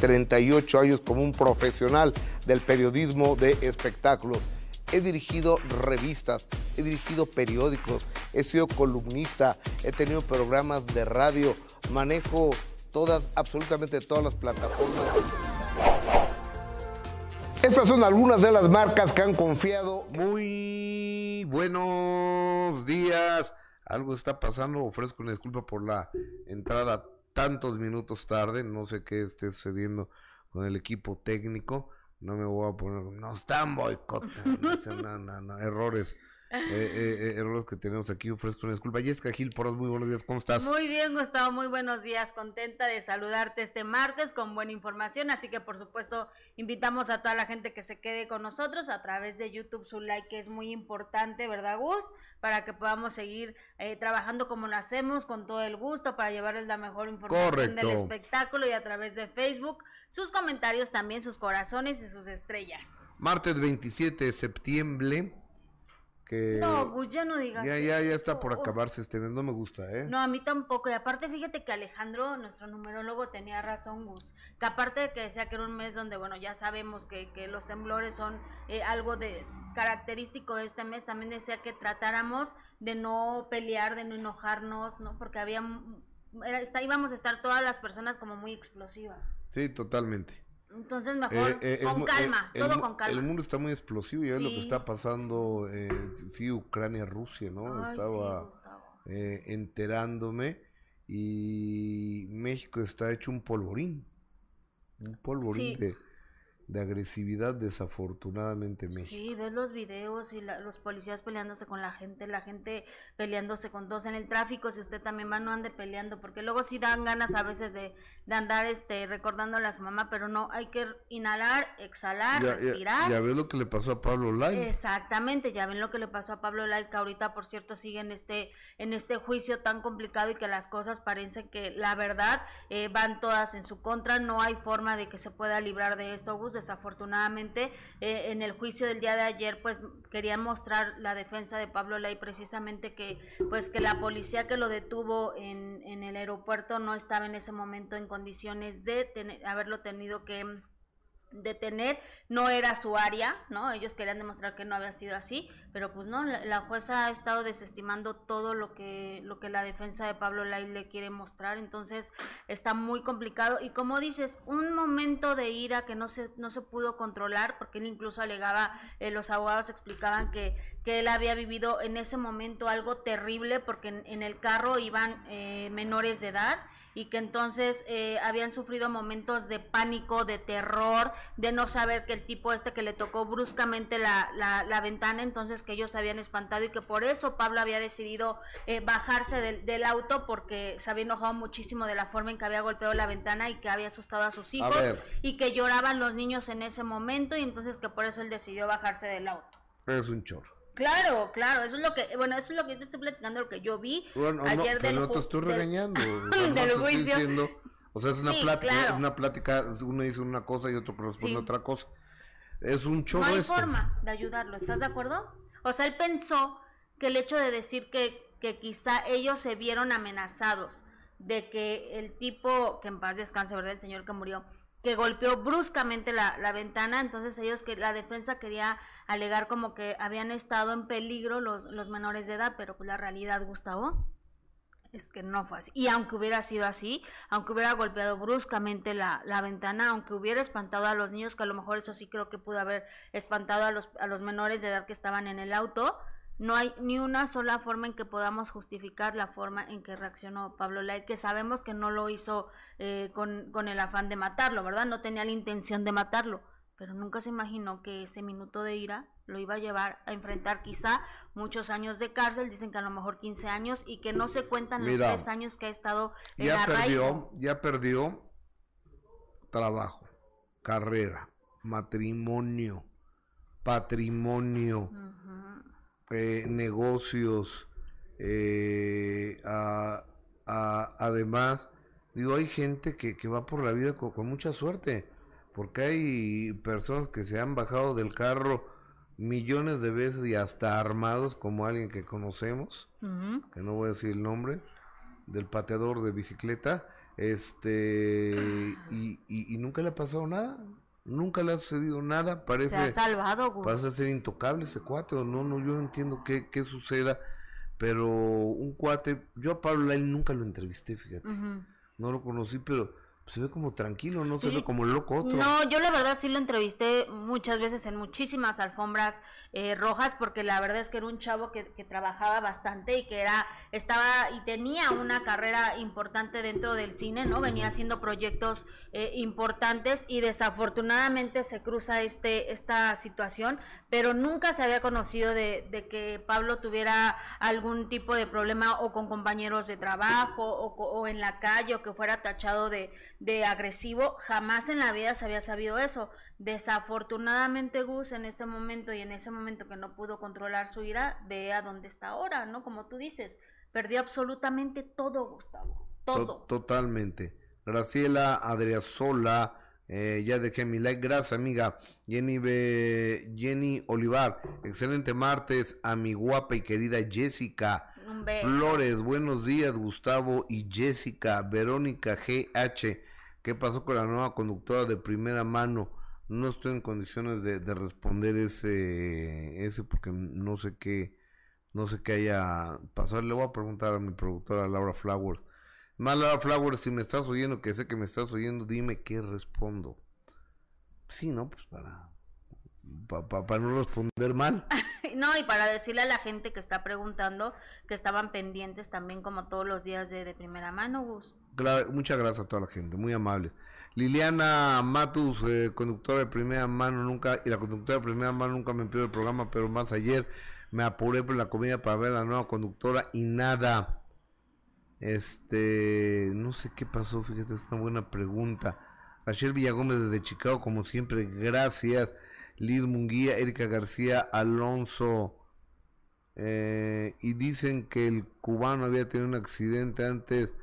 38 años como un profesional del periodismo de espectáculos. He dirigido revistas, he dirigido periódicos, he sido columnista, he tenido programas de radio, manejo todas, absolutamente todas las plataformas. Estas son algunas de las marcas que han confiado. Muy buenos días. Algo está pasando. Ofrezco una disculpa por la entrada tantos minutos tarde. No sé qué esté sucediendo con el equipo técnico. No me voy a poner. No están boicotando. No, no, no, errores eh, eh, eh, errores que tenemos aquí, ofrezco una disculpa. Jessica Gil, por muy buenos días, ¿cómo estás? Muy bien, Gustavo, muy buenos días, contenta de saludarte este martes con buena información, así que por supuesto invitamos a toda la gente que se quede con nosotros a través de YouTube, su like que es muy importante, ¿verdad, Gus? Para que podamos seguir eh, trabajando como lo hacemos, con todo el gusto, para llevarles la mejor información del espectáculo y a través de Facebook, sus comentarios también, sus corazones y sus estrellas. Martes 27 de septiembre no, Gus, ya no digas Ya, ya, ya está por acabarse este mes, no me gusta, ¿eh? No, a mí tampoco, y aparte fíjate que Alejandro, nuestro numerólogo, tenía razón, Gus, que aparte de que decía que era un mes donde, bueno, ya sabemos que, que los temblores son eh, algo de característico de este mes, también decía que tratáramos de no pelear, de no enojarnos, ¿no? Porque había, era, está, íbamos a estar todas las personas como muy explosivas. Sí, totalmente. Entonces mejor eh, eh, con calma, todo con calma. El mundo está muy explosivo, ya es lo que está pasando, en sí, Ucrania, Rusia, ¿no? Estaba eh, enterándome y México está hecho un polvorín, un polvorín de de agresividad desafortunadamente México. Sí, ves los videos y los policías peleándose con la gente, la gente peleándose con todos en el tráfico, si usted también va no ande peleando, porque luego sí dan ganas a veces de, de andar este recordándole a su mamá, pero no, hay que inhalar, exhalar, respirar. Ya, ves lo que le pasó a Pablo Lai. Exactamente, ya ven lo que le pasó a Pablo Lai, que ahorita por cierto sigue en este, en este juicio tan complicado y que las cosas parecen que la verdad eh, van todas en su contra, no hay forma de que se pueda librar de esto, Gus, desafortunadamente eh, en el juicio del día de ayer pues querían mostrar la defensa de Pablo Ley precisamente que pues que la policía que lo detuvo en, en el aeropuerto no estaba en ese momento en condiciones de tener, haberlo tenido que detener, no era su área, ¿no? Ellos querían demostrar que no había sido así, pero pues no, la, jueza ha estado desestimando todo lo que, lo que la defensa de Pablo Lai le quiere mostrar, entonces está muy complicado y como dices, un momento de ira que no se, no se pudo controlar, porque él incluso alegaba, eh, los abogados explicaban que, que él había vivido en ese momento algo terrible porque en, el carro iban eh, menores de edad y que entonces eh, habían sufrido momentos de pánico, de terror, de no saber que el tipo este que le tocó bruscamente la, la, ventana, entonces que ellos se habían espantado y que por eso Pablo había decidido eh, bajarse del, del, auto porque se había enojado muchísimo de la forma en que había golpeado la ventana y que había asustado a sus hijos y que lloraban los niños en ese momento y entonces que por eso él decidió bajarse del auto. Es un chorro. Claro, claro, eso es lo que, bueno, eso es lo que te estoy platicando, lo que yo vi ayer no, no te estoy regañando, diciendo, o sea, es una plática, una plática, uno dice una cosa y otro responde otra cosa. Es un chorro No hay forma de ayudarlo, ¿estás de acuerdo? O sea, él pensó que el hecho de decir que, que quizá ellos se vieron amenazados de que el tipo, que en paz descanse, ¿verdad? El señor que murió, que golpeó bruscamente la, la ventana, entonces ellos que la defensa quería alegar como que habían estado en peligro los, los menores de edad, pero pues la realidad, Gustavo, es que no fue así. Y aunque hubiera sido así, aunque hubiera golpeado bruscamente la, la, ventana, aunque hubiera espantado a los niños, que a lo mejor eso sí creo que pudo haber espantado a los, a los menores de edad que estaban en el auto, no hay ni una sola forma en que podamos justificar la forma en que reaccionó Pablo Lai, que sabemos que no lo hizo eh, con, con el afán de matarlo, ¿verdad? No tenía la intención de matarlo pero nunca se imaginó que ese minuto de ira lo iba a llevar a enfrentar quizá muchos años de cárcel, dicen que a lo mejor 15 años y que no se cuentan los tres años que ha estado en ya perdió, ya perdió trabajo, carrera, matrimonio, patrimonio, eh, negocios, eh, además, digo, hay gente que, que va por la vida con mucha suerte porque hay personas que se han bajado del carro millones de veces y hasta armados como alguien que conocemos, que no voy a decir el nombre, del pateador de bicicleta, Este, y, y, nunca le ha pasado nada. Nunca le ha sucedido nada. Parece. Se ha salvado, Gus. Parece ser intocable ese cuate. O no, no, yo no entiendo qué, qué suceda. Pero un cuate. Yo a Pablo Lai nunca lo entrevisté, fíjate. No lo conocí, pero se ve como tranquilo, no se ve como loco otro. No, yo la verdad sí lo entrevisté muchas veces en muchísimas alfombras eh, rojas porque la verdad es que era un chavo que, que, trabajaba bastante y que era estaba y tenía una carrera importante dentro del cine no venía haciendo proyectos eh, importantes y desafortunadamente se cruza este esta situación pero nunca se había conocido de, de que Pablo tuviera algún tipo de problema o con compañeros de trabajo o, o en la calle o que fuera tachado de, de agresivo. Jamás en la vida se había sabido eso Desafortunadamente Gus en este momento y en ese momento que no pudo controlar su ira, ve a dónde está ahora, ¿no? Como tú dices, perdió absolutamente todo, Gustavo. Todo. totalmente. Graciela Adriasola, eh, ya dejé mi like. Gracias, amiga. Jenny, Jenny Olivar, excelente martes a mi guapa y querida Jessica. Flores, buenos días, Gustavo y Jessica. Verónica GH, ¿qué pasó con la nueva conductora de primera mano? No estoy en condiciones de, responder ese, ese porque no sé qué, no sé qué haya pasado. Le voy a preguntar a mi productora Laura Flowers. Más Laura Flowers, si me estás oyendo, que sé que me estás oyendo, dime qué respondo. Sí, ¿no? Pues para, para no responder mal. no, y para decirle a la gente que está preguntando que estaban pendientes también como todos los días de, de primera mano, Gus. Claro, muchas gracias a toda la gente, muy amable. Liliana Matus, eh, conductora de primera mano, nunca, y la conductora de primera mano nunca me pidió el programa, pero más ayer me apuré por la comida para ver a la nueva conductora y nada. Este, no sé qué pasó, fíjate, es una buena pregunta. Rachel Villagómez desde Chicago, como siempre, gracias. Liz Munguía, Erika García, Alonso. Eh, y dicen que el cubano había tenido un accidente antes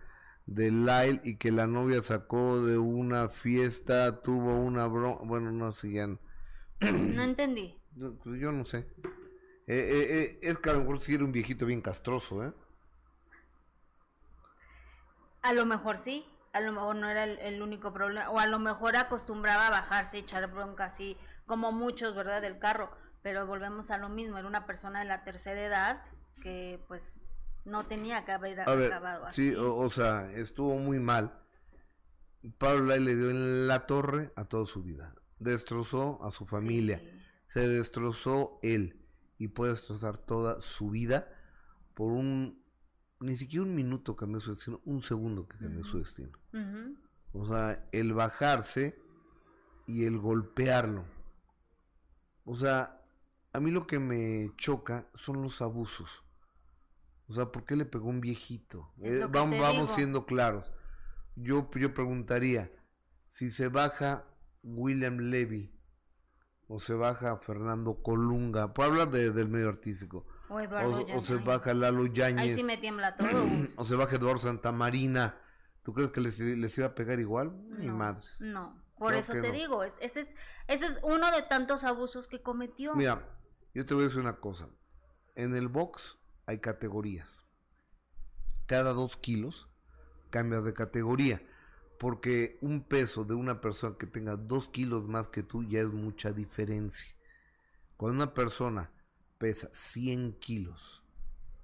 de Lyle y que la novia sacó de una fiesta, tuvo una broma, bueno, no sé, ya no, entendí. Pues yo, no sé. Eh, eh, eh, es que a lo mejor sí era un viejito bien castroso, ¿eh? A lo mejor sí, a lo mejor no era el, único problema, o a lo mejor acostumbraba a bajarse y echar bronca así, como muchos, ¿verdad? Del carro, pero volvemos a lo mismo, era una persona de la tercera edad que pues no tenía que haber acabado así. Sí, o, sea, estuvo muy mal. Pablo Lai le dio en la torre a toda su vida. Destrozó a su familia. Se destrozó él. Y puede destrozar toda su vida por un. Ni siquiera un minuto cambió su destino, un segundo que cambió su destino. O sea, el bajarse y el golpearlo. O sea, a mí lo que me choca son los abusos. O sea, ¿por qué le pegó un viejito? Eh, vamos, vamos siendo claros. Yo, yo preguntaría, si se baja William Levy o se baja Fernando Colunga, puedo hablar del medio artístico, o, Eduardo o, se baja Lalo Yáñez, Ahí sí me tiembla todo. o se baja Eduardo Santamarina, ¿tú crees que les, les iba a pegar igual? Ni madres. No, por eso te digo, ese, es, ese es uno de tantos abusos que cometió. Mira, yo te voy a decir una cosa, en el box hay categorías. Cada dos kilos cambias de categoría. Porque un peso de una persona que tenga dos kilos más que tú ya es mucha diferencia. Cuando una persona pesa 100 kilos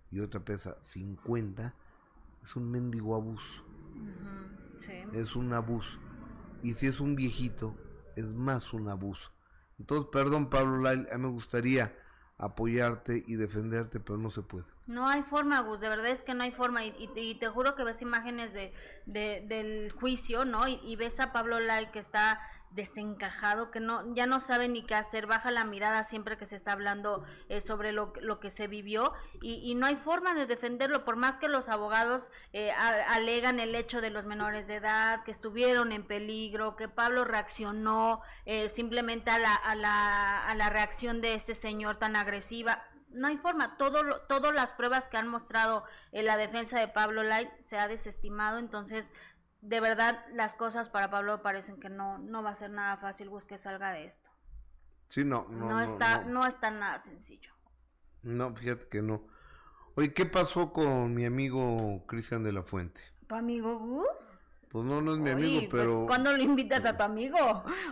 y otra pesa 50, es un mendigo abuso. Es un abuso. Y si es un viejito, es más un abuso. Entonces, perdón Pablo a mí me gustaría apoyarte y defenderte, pero no se puede. No hay forma, Gus, de verdad es que no hay forma. Y, te juro que ves imágenes de, del juicio, ¿no? Y, ves a Pablo Lai que está desencajado, que no ya no sabe ni qué hacer, baja la mirada siempre que se está hablando eh, sobre lo, lo, que se vivió y, no hay forma de defenderlo, por más que los abogados eh, alegan el hecho de los menores de edad, que estuvieron en peligro, que Pablo reaccionó eh, simplemente a la, a, la, a la reacción de este señor tan agresiva, no hay forma. Todo, todas las pruebas que han mostrado en la defensa de Pablo Light se ha desestimado. Entonces, de verdad, las cosas para Pablo parecen que no, no va a ser nada fácil que salga de esto. Sí, no, no. No, está, no. está nada sencillo. No, fíjate que no. Oye, ¿qué pasó con mi amigo Cristian de la Fuente? ¿Tu amigo Gus? Pues no, no es mi amigo, Oye, pero... Pues, ¿Cuándo lo invitas a tu amigo?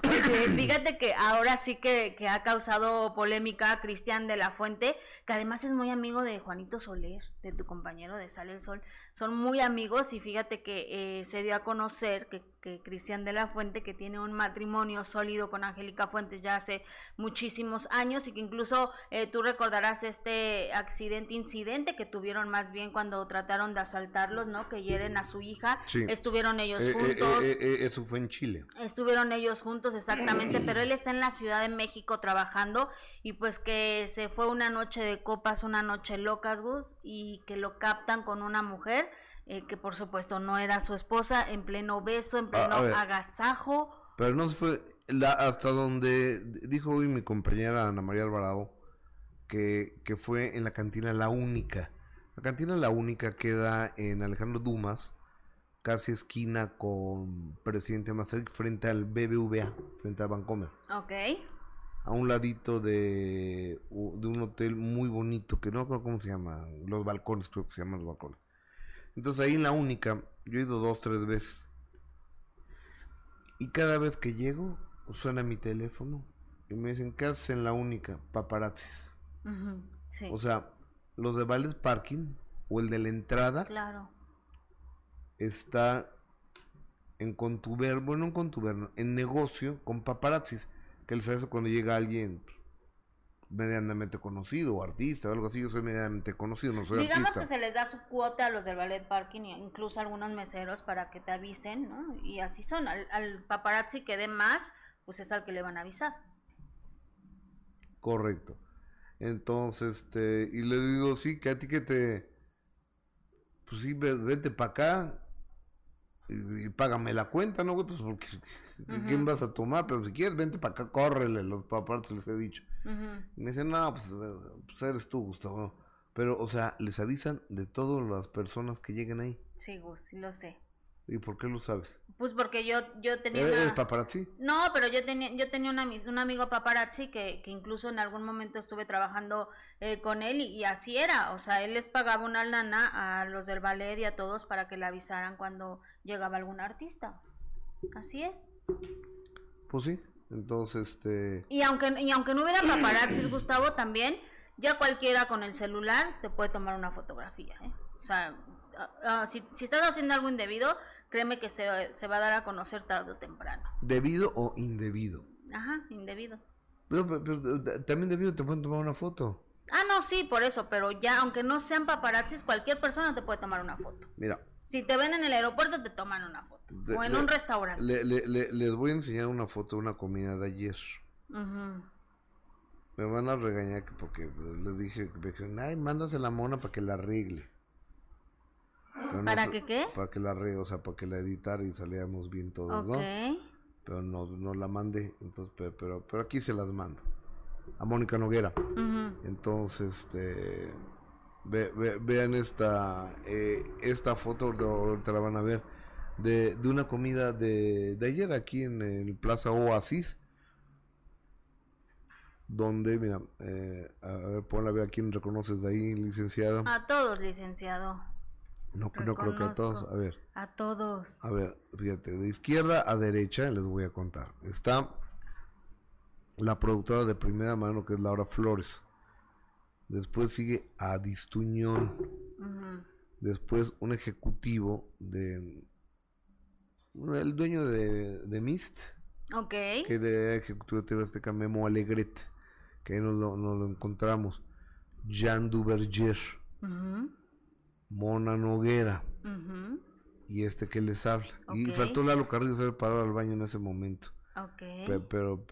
Oye, fíjate que ahora sí que, que ha causado polémica Cristian de la Fuente, que además es muy amigo de Juanito Soler, de tu compañero de Sale el Sol. Son muy amigos y fíjate que eh, se dio a conocer que, que Cristian de la Fuente, que tiene un matrimonio sólido con Angélica Fuentes ya hace muchísimos años y que incluso eh, tú recordarás este accidente, incidente que tuvieron más bien cuando trataron de asaltarlos, ¿no? Que hieren a su hija. Sí. Estuvieron ellos Eh, eh, juntos. eh, eso fue en Chile. Estuvieron ellos juntos exactamente, pero él está en la Ciudad de México trabajando y pues que se fue una noche de copas, una noche locas, Gus, y que lo captan con una mujer eh, que por supuesto no era su esposa, en pleno beso, en pleno a ver. agasajo. Pero no se fue la, hasta donde dijo hoy mi compañera Ana María Alvarado que, que fue en la cantina La Única. La cantina La Única queda en Alejandro Dumas, casi esquina con Presidente Masaryk, frente al BBVA, frente al Bancomer. Ok, A un ladito de, de un hotel muy bonito, que no me acuerdo cómo se llama, los balcones, creo que se llaman los balcones. Entonces ahí en La Única, yo he ido dos, tres veces. Y cada vez que llego, suena mi teléfono y me dicen, ¿qué haces en La Única? Paparazzis. sí, O sea, los de Vales Parking o el de la entrada claro. está en contuberno, bueno, en contuberno, en negocio con paparazzis, que les hace cuando llega alguien medianamente conocido o artista o algo así, yo soy medianamente conocido, no soy Digamos artista. que se les da su cuota a los del ballet parking, e incluso a algunos meseros para que te avisen, ¿no? Y así son, al, al paparazzi que dé más, pues es al que le van a avisar. Correcto. Entonces, este, y le digo, sí, que a ti que te, pues sí, ve- vete para acá y, págame la cuenta, ¿no, güey? Pues porque, ¿quién vas a tomar? Pero si quieres, vente para acá, córrele, los paparazzis les he dicho. Ujú. Y me dicen, no, pues, eh, pues eres tú, Gustavo. Pero, o sea, les avisan de todas las personas que lleguen ahí. Sí, Gus, lo sé. ¿Y por qué lo sabes? Pues porque yo, yo tenía ¿Eres, una... paparazzi? No, pero yo tenía, yo tenía una, un amigo paparazzi que, que incluso en algún momento estuve trabajando eh, con él y, y así era, o sea, él les pagaba una lana a los del ballet y a todos para que le avisaran cuando llegaba algún artista. Así es. Pues sí. Entonces, este... Y aunque, y aunque no hubiera paparazzis, Gustavo, también, ya cualquiera con el celular te puede tomar una fotografía, ¿eh? O sea, ah, ah, si, si estás haciendo algo indebido, créeme que se, se va a dar a conocer tarde o temprano. ¿Debido o indebido? Ajá, indebido. Pero, pero- pero, eh, también debido te pueden tomar una foto. Ah, no, sí, por eso, pero ya, aunque no sean paparazzis, cualquier persona te puede tomar una foto. Mira, Si te ven en el aeropuerto, te toman una foto. De- o en un restaurante. le- le- le- les voy a enseñar una foto de una comida de ayer. Ujú. Me van a regañar que porque les dije, me dijeron, ay, mándase la mona para que la arregle. Pero no ¿Para sé- que qué? Para que la arregle, o sea, para que la editara y saliéramos bien todos, Ok. ¿no? Pero no, no la mandé, entonces, pero, pero, pero aquí se las mando. A Mónica Noguera. Entonces, este, ve- ve- vean esta, eh, esta foto, ahorita la van a ver, de, de una comida de, de ayer aquí en el Plaza Oasis. Donde, mira, eh, a ver, ponla a ver a quién reconoces de ahí, licenciada. A todos, licenciado. no, no creo que a todos. A ver, A todos. a ver, fíjate, de izquierda a derecha les voy a contar. Está la productora de primera mano que es Laura Flores. Después sigue Adistuñón. Ujú. Después un ejecutivo de... El dueño de, de Mist, Ok. que de ejecutivo de TV Azteca, Memo Alegret, que ahí nos lo, nos lo encontramos. Jean Duverger, Ujú. Mona Noguera Ujú. y este que les habla. Y faltó Lalo Carrillo se parado al baño en ese momento. Pero, pero,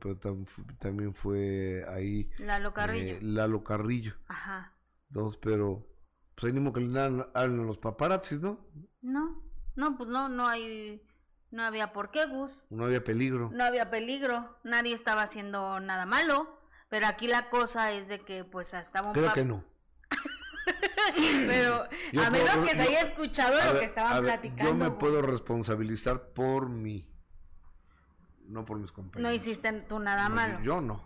pero, tam- fu- también fue ahí Lalo Carrillo. eh, Lalo Carrillo. Ajá. Dos, pero pues ahí modo que le hablen a los paparazzis, ¿no? No, no, pues no, no hay, no había por qué, Gus. No había peligro. No había peligro, nadie estaba haciendo nada malo. Pero aquí la cosa es de que pues estaba un Creo que no. Pero Yo a menos puedo- que se haya escuchado lo ver, que estaban ver, platicando. Yo me Gus. puedo responsabilizar por mí. No por mis compañeros. No hiciste tú nada No, malo. Yo no.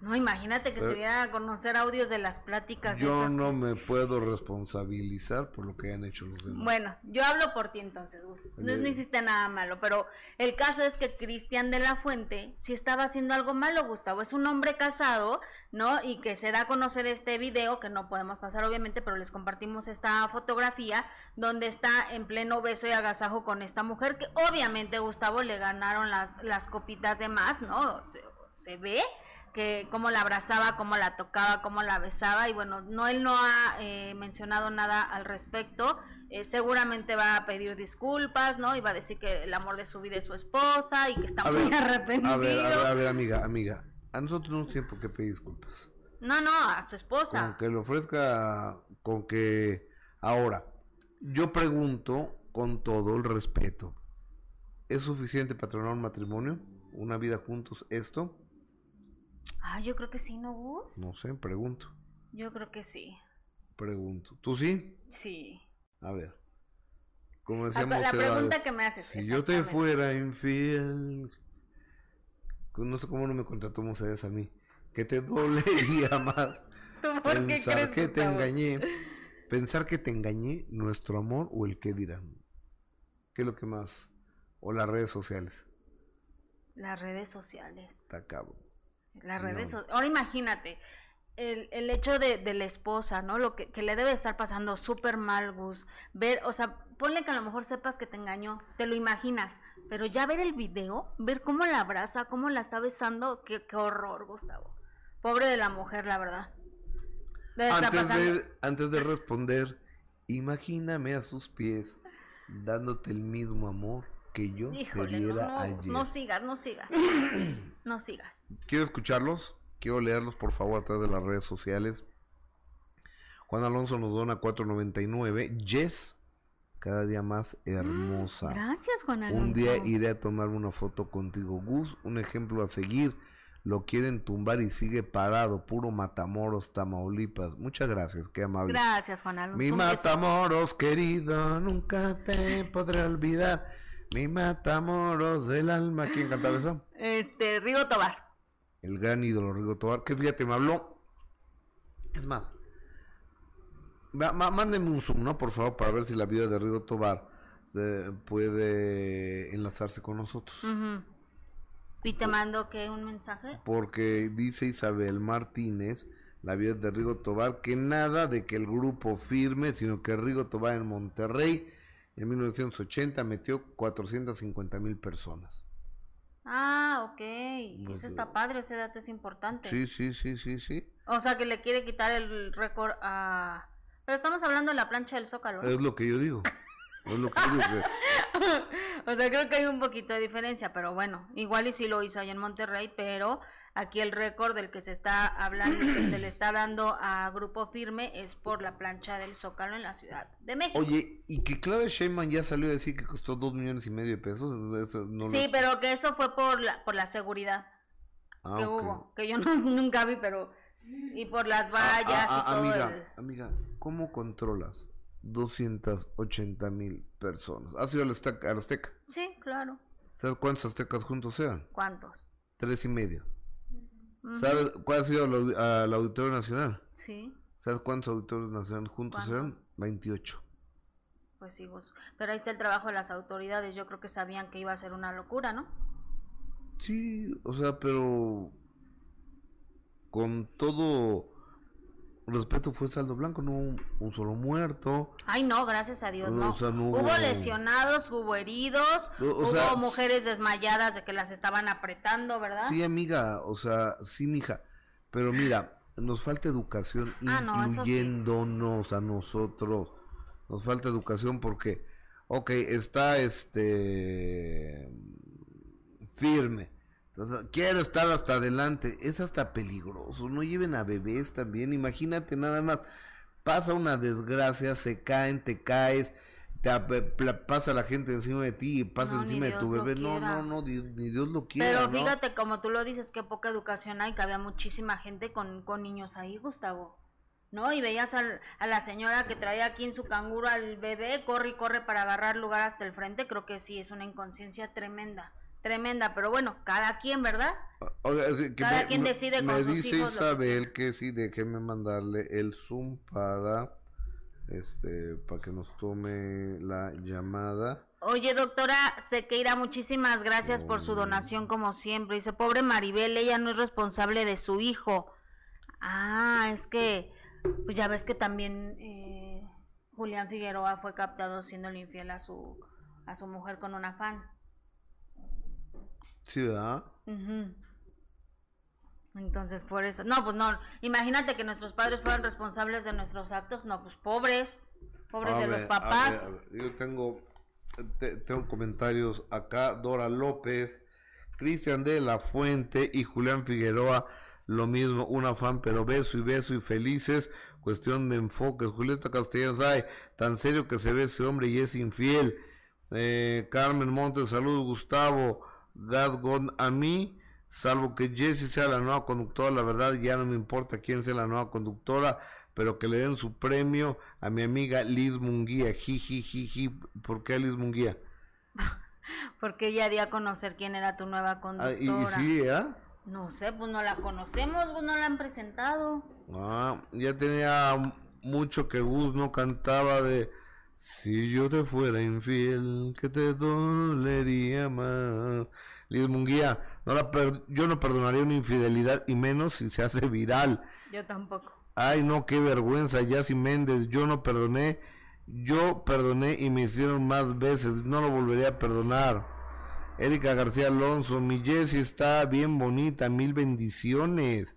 No, imagínate que se diera a conocer audios de las pláticas. Yo no me puedo responsabilizar por lo que han hecho los demás. Bueno, yo hablo por ti entonces, Gus. No, no hiciste nada malo, pero el caso es que Cristian de la Fuente si estaba haciendo algo malo, Gustavo. Es un hombre casado, ¿no? Y que se da a conocer este video, que no podemos pasar obviamente, pero les compartimos esta fotografía, donde está en pleno beso y agasajo con esta mujer, que obviamente, Gustavo, le ganaron las, las copitas de más, ¿no? Se, se ve que cómo la abrazaba, cómo la tocaba, cómo la besaba y bueno, no él no ha eh, mencionado nada al respecto. Eh, seguramente va a pedir disculpas, ¿no? Y va a decir que el amor de su vida es su esposa y que está muy arrepentido. A ver, a ver, a ver, amiga, amiga, a nosotros no tenemos por qué pedir disculpas. No, no, a su esposa. Con que le ofrezca, con que... Ahora, yo pregunto con todo el respeto, ¿es suficiente para un matrimonio? ¿Una vida juntos? ¿Esto? Ah, yo creo que sí, ¿no, Gus? No sé, pregunto. Yo creo que sí. Pregunto. ¿Tú sí? Sí. A ver. Como decíamos... La pregunta que me haces. Si yo te fuera infiel... No sé cómo no me contrató Moisés a mí. Que te dolería más pensar que te engañé. Pensar que te engañé, nuestro amor o el que dirán. ¿Qué es lo que más? O las redes sociales. Las redes sociales. Está cabrón. Las redes Ahora imagínate, el, el hecho de, de, la esposa, ¿no? Lo que, que le debe estar pasando súper mal, Gus. Ver, o sea, ponle que a lo mejor sepas que te engañó, te lo imaginas, pero ya ver el video, ver cómo la abraza, cómo la está besando, qué, qué horror, Gustavo. Pobre de la mujer, la verdad. Antes de, antes de responder, imagíname a sus pies dándote el mismo amor que yo te diera no, no, ayer. No sigas, no sigas. no sigas. Quiero escucharlos, quiero leerlos por favor a través de las redes sociales. Juan Alonso nos dona 4.99. Jess, cada día más hermosa. Gracias, Juan Alonso. Un día iré a tomar una foto contigo. Gus, un ejemplo a seguir. Lo quieren tumbar y sigue parado. Puro Matamoros, Tamaulipas. Muchas gracias, qué amable. Gracias, Juan Alonso. Mi Matamoros querido, nunca te podré olvidar. Mi Matamoros del alma. ¿Quién cantaba eso? Este, Rigo Tobar el gran ídolo Rigo Tobar, que fíjate, me habló. Es más, mándenme un zoom, ¿no? Por favor, para ver si la vida de Rigo Tobar puede enlazarse con nosotros. ¿Y te mando que un mensaje? Porque dice Isabel Martínez, la vida de Rigo Tobar, que nada de que el grupo firme, sino que Rigo Tobar en Monterrey en 1980 metió 450 mil personas. Ah, ok. Eso está padre, ese dato es importante. Sí, sí, sí, sí, sí. O sea, que le quiere quitar el récord a... Pero estamos hablando de la plancha del Zócalo. Es lo que yo digo. Es lo que yo digo. o sea, creo que hay un poquito de diferencia, pero bueno, igual y sí lo hizo allá en Monterrey, pero Aquí el récord del que se está hablando, que se le está dando a Grupo Firme, es por la plancha del Zócalo en la Ciudad de México. Oye, y que Claudia Sheinbaum ya salió a decir que costó dos millones y medio de pesos. sí, pero que eso fue por la, por la seguridad ah, que hubo, que yo nunca vi, pero... Y por las ah, vallas ah, y todo amiga, amiga, ¿cómo controlas 280 mil personas? ¿Has ido al Azteca? Sí, claro. ¿Sabes cuántos aztecas juntos eran? ¿Cuántos? Tres y medio. ¿Sabes cuál ha sido el, Auditorio Nacional? Sí. ¿Sabes cuántos auditorios nacionales juntos eran? 28. Pues sí, vos. Pero ahí está el trabajo de las autoridades. Yo creo que sabían que iba a ser una locura, ¿no? Sí, o sea, pero con todo respeto fue saldo blanco, no un, solo muerto. Ay, no, gracias a Dios, no. hubo... lesionados, hubo heridos, hubo mujeres desmayadas de que las estaban apretando, ¿verdad? Sí, amiga, o sea, sí, mija. Pero mira, nos falta educación, ah, incluyéndonos a nosotros. Nos falta educación porque, ok, está este firme quiero estar hasta adelante. Es hasta peligroso. No lleven a bebés también. Imagínate nada más. Pasa una desgracia, se caen, te caes, te pasa la gente encima de ti y pasa encima de tu bebé. No, no, no, ni Dios lo quiera. Pero fíjate, como tú lo dices, que poca educación hay, que había muchísima gente con, con niños ahí, Gustavo. ¿no? Y veías a la señora que traía aquí en su canguro al bebé, corre y corre para agarrar lugar hasta el frente, creo que sí, es una inconsciencia tremenda tremenda, pero bueno, cada quien, ¿verdad? Que Cada me, quien me- decide me con sus dice hijos Isabel que sí, déjeme mandarle el Zoom para este para que nos tome la llamada. Oye, doctora Sequeira, muchísimas gracias por su donación como siempre. Dice, pobre Maribel, ella no es responsable de su hijo. Ah, es que, pues ya ves que también eh, Julián Figueroa fue captado siendo infiel a su, a su mujer con una fan. Sí. Entonces, por eso. No, pues no. Imagínate que nuestros padres fueran responsables de nuestros actos. No, pues pobres. Pobres A de ver, los a papás. ver, a ver, Yo tengo, te- tengo comentarios acá. Dora López, Cristian de la Fuente y Julián Figueroa. Lo mismo, una fan, pero beso y beso y felices. Cuestión de enfoques. Julieta Castellanos, ay, tan serio que se ve ese hombre y es infiel. Eh, Carmen Montes, saludos Gustavo. God God a mí, salvo que Jessie sea la nueva conductora, la verdad ya no me importa quién sea la nueva conductora, pero que le den su premio a mi amiga Liz Munguía. Jiji, ¿Por qué Liz Munguía? Porque ella dio a conocer quién era tu nueva Ah, conductora. y, y sí, ¿eh? No sé, pues no la conocemos, pues no la han presentado. Ah, ya tenía mucho que Gus no cantaba de Si yo te fuera infiel, que te dolería más. Liz Munguía, no la per- yo no perdonaría una infidelidad y menos si se hace viral. Yo tampoco. Ay, no, qué vergüenza, Yassi Méndez, yo no perdoné, yo perdoné y me hicieron más veces, no lo volvería a perdonar. Erika García Alonso, mi Jessie está bien bonita, mil bendiciones.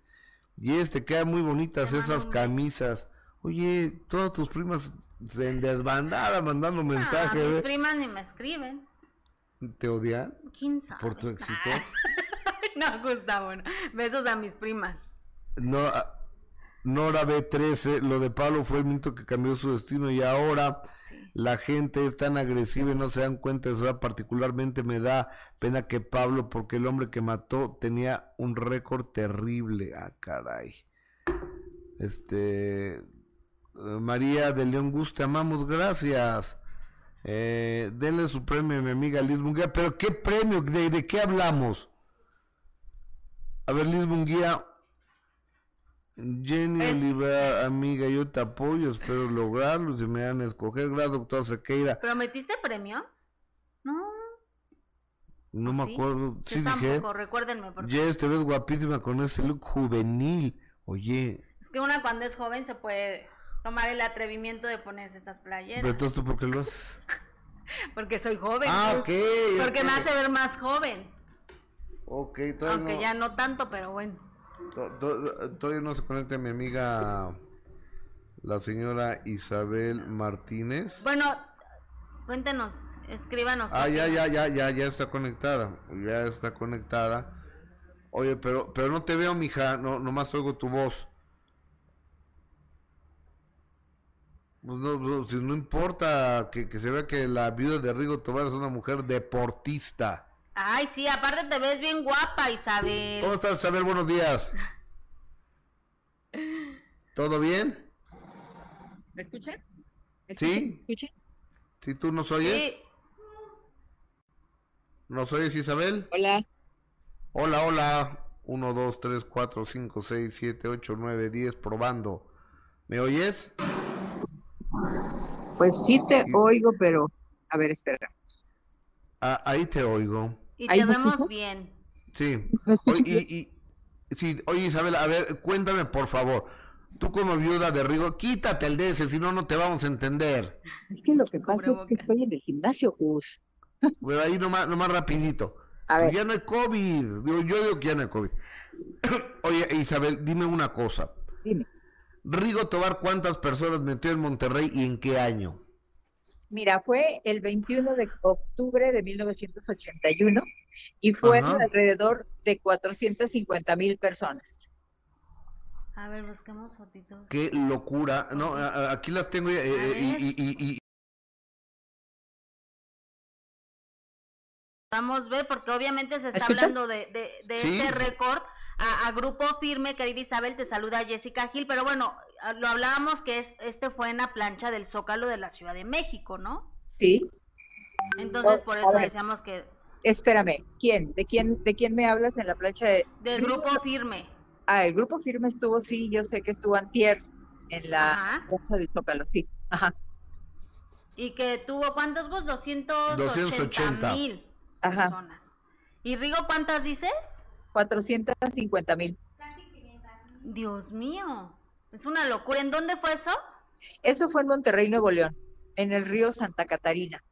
Y este, quedan muy bonitas esas camisas. Oye, todas tus primas en desbandada mandando mensajes, mis ¿eh? primas ni me escriben. ¿te odian ¿Quién sabe? por tu éxito? no, Gustavo, no. Besos a mis primas. No, ah, Nora B13, lo de Pablo fue el minuto que cambió su destino y ahora Sí. la gente es tan agresiva y no se dan cuenta de eso. Particularmente me da pena que Pablo, porque el hombre que mató tenía un récord terrible. Ah, caray. Este. María de León Gus, te amamos, gracias. Eh, denle su premio a mi amiga Liz Munguía. ¿Pero qué premio? ¿De, de qué hablamos? A ver, Liz Munguía. Jenny Es- Olivar, amiga, yo te apoyo, espero lograrlo. Si me van a escoger, gracias, doctor Sequeira. ¿Prometiste premio? No. No me ¿sí? acuerdo. Yo Sí, dije. tampoco, recuérdenme. Porque Jess, te ves guapísima con ese look juvenil. Oye, es que una cuando es joven se puede tomar el atrevimiento de ponerse estas playeras. pero entonces tú, ¿por qué lo haces? Porque soy joven. Ah, pues, ok. Porque ok. me hace ver más joven. Ok, todavía Aunque no, ya no tanto, pero bueno. to- to- todavía no se conecta mi amiga, la señora Isabel Martínez. Bueno, cuéntenos, escríbanos. Ah, ya, ya, ya, ya, ya está conectada. Ya está conectada. Oye, pero, pero no te veo, mija. No, nomás oigo tu voz. Pues no, no, si no importa que, que se vea que la viuda de Rigo Tobar es una mujer deportista. Ay, sí, aparte te ves bien guapa, Isabel. ¿Cómo estás, Isabel? Buenos días. ¿Todo bien? ¿Me escuchan? ¿Me Sí. escuchan? ¿Si tú nos oyes? Sí, ¿Nos oyes, Isabel? Hola. Hola, hola. 1, 2, 3, 4, 5, 6, 7, 8, 9, 10, probando. ¿Me oyes? Pues sí te Y- oigo, pero a ver, espera. Ah, ahí te oigo. y ¿Ahí te vemos bien. Sí. ¿Me escuchas Oye, y, y- sí, oye, Isabel, a ver, cuéntame, por favor. Tú como viuda de Rigo, quítate el DS, si no, no te vamos a entender. Es que lo que pasa es que estoy en el gimnasio, Gus. Pero ahí nomás, nomás rapidito. A Pues ver, ya no hay COVID. Digo, yo digo que ya no hay COVID. Oye, Isabel, dime una cosa. dime. Rigo Tobar, ¿cuántas personas metió en Monterrey y en qué año? Mira, fue el 21 de octubre de 1981 y fueron Ajá. alrededor de 450 mil personas. A ver, busquemos fotitos. Qué locura. No, aquí las tengo. eh, eh, y, y- y- y- Vamos a ver, porque obviamente se está escuchas? hablando de, de, de Sí, este récord. A, a Grupo Firme, querida Isabel, te saluda Jessica Gil, pero bueno, lo hablábamos que es, este fue en la plancha del Zócalo de la Ciudad de México, ¿no? Sí, Entonces, Oh, por eso ver. decíamos que Espérame, ¿quién? ¿De quién, de quién me hablas en la plancha de...? Del grupo firme. Ah, el grupo firme estuvo, sí, yo sé que estuvo antier en la plancha del Zócalo, sí. Ajá. Y que tuvo, ¿cuántos votos? 280 mil personas. ¿Y Rigo cuántas dices? 450 mil. Dios mío, es una locura. ¿En dónde fue eso? Eso fue en Monterrey, Nuevo León, en el río Santa Catarina.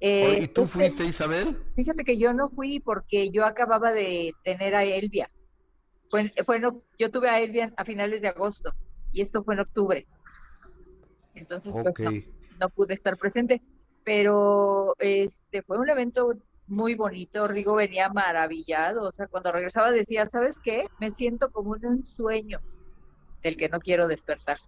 Eh, ¿Y tú fuiste, Isabel? Fíjate que yo no fui porque yo acababa de tener a Elvia. Fue, fue yo tuve a Elvia a finales de agosto y esto fue en octubre. Entonces, pues, no, pude estar presente. Pero este fue un evento muy bonito. Rigo venía maravillado. O sea, cuando regresaba decía, ¿sabes qué? Me siento como en un sueño del que no quiero despertar.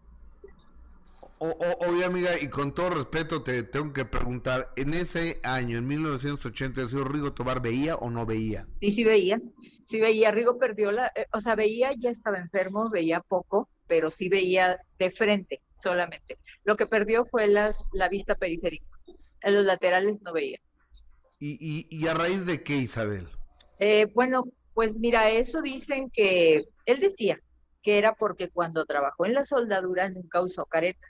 oye, amiga, y con todo respeto te tengo que preguntar, en ese año, en 1980, ¿el señor Rigo Tobar veía o no veía? Sí, sí veía, sí veía, Rigo perdió la, eh, o sea, veía, ya estaba enfermo, veía poco, pero sí veía de frente solamente. Lo que perdió fue las, la vista periférica, en los laterales no veía. ¿Y, y, y a raíz de qué, Isabel? Eh, bueno, pues mira, eso dicen que, él decía, que era porque cuando trabajó en la soldadura nunca usó careta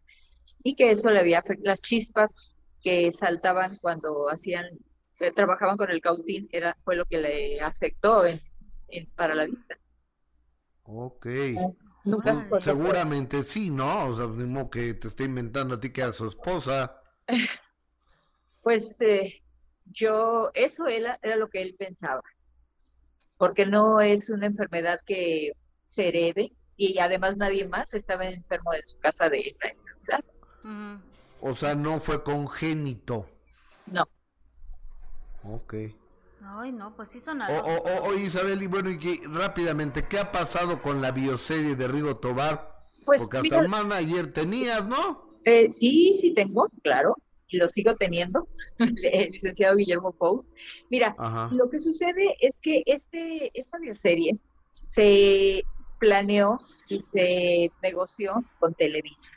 y que eso le había afectado las chispas que saltaban cuando hacían que trabajaban con el cautín era fue lo que le afectó en, para la vista. Ok. Nunca pues, seguramente sí, ¿no? O sea, mismo que te está inventando a ti que era su esposa. Pues eh, yo, eso era, era lo que él pensaba, porque no es una enfermedad que se herede, y además nadie más estaba enfermo de su casa de esa enfermedad. O sea, no fue congénito. No. Ok. Ay, no, pues sí son Oye, Isabel, y bueno, y que rápidamente, ¿qué ha pasado con la bioserie de Rigo Tobar? Pues, Porque hasta un manager tenías, ¿no? Eh, sí, sí tengo, claro, y lo sigo teniendo, el licenciado Guillermo Pous. Mira, lo que sucede es que este, esta bioserie se planeó y se negoció con Televisa.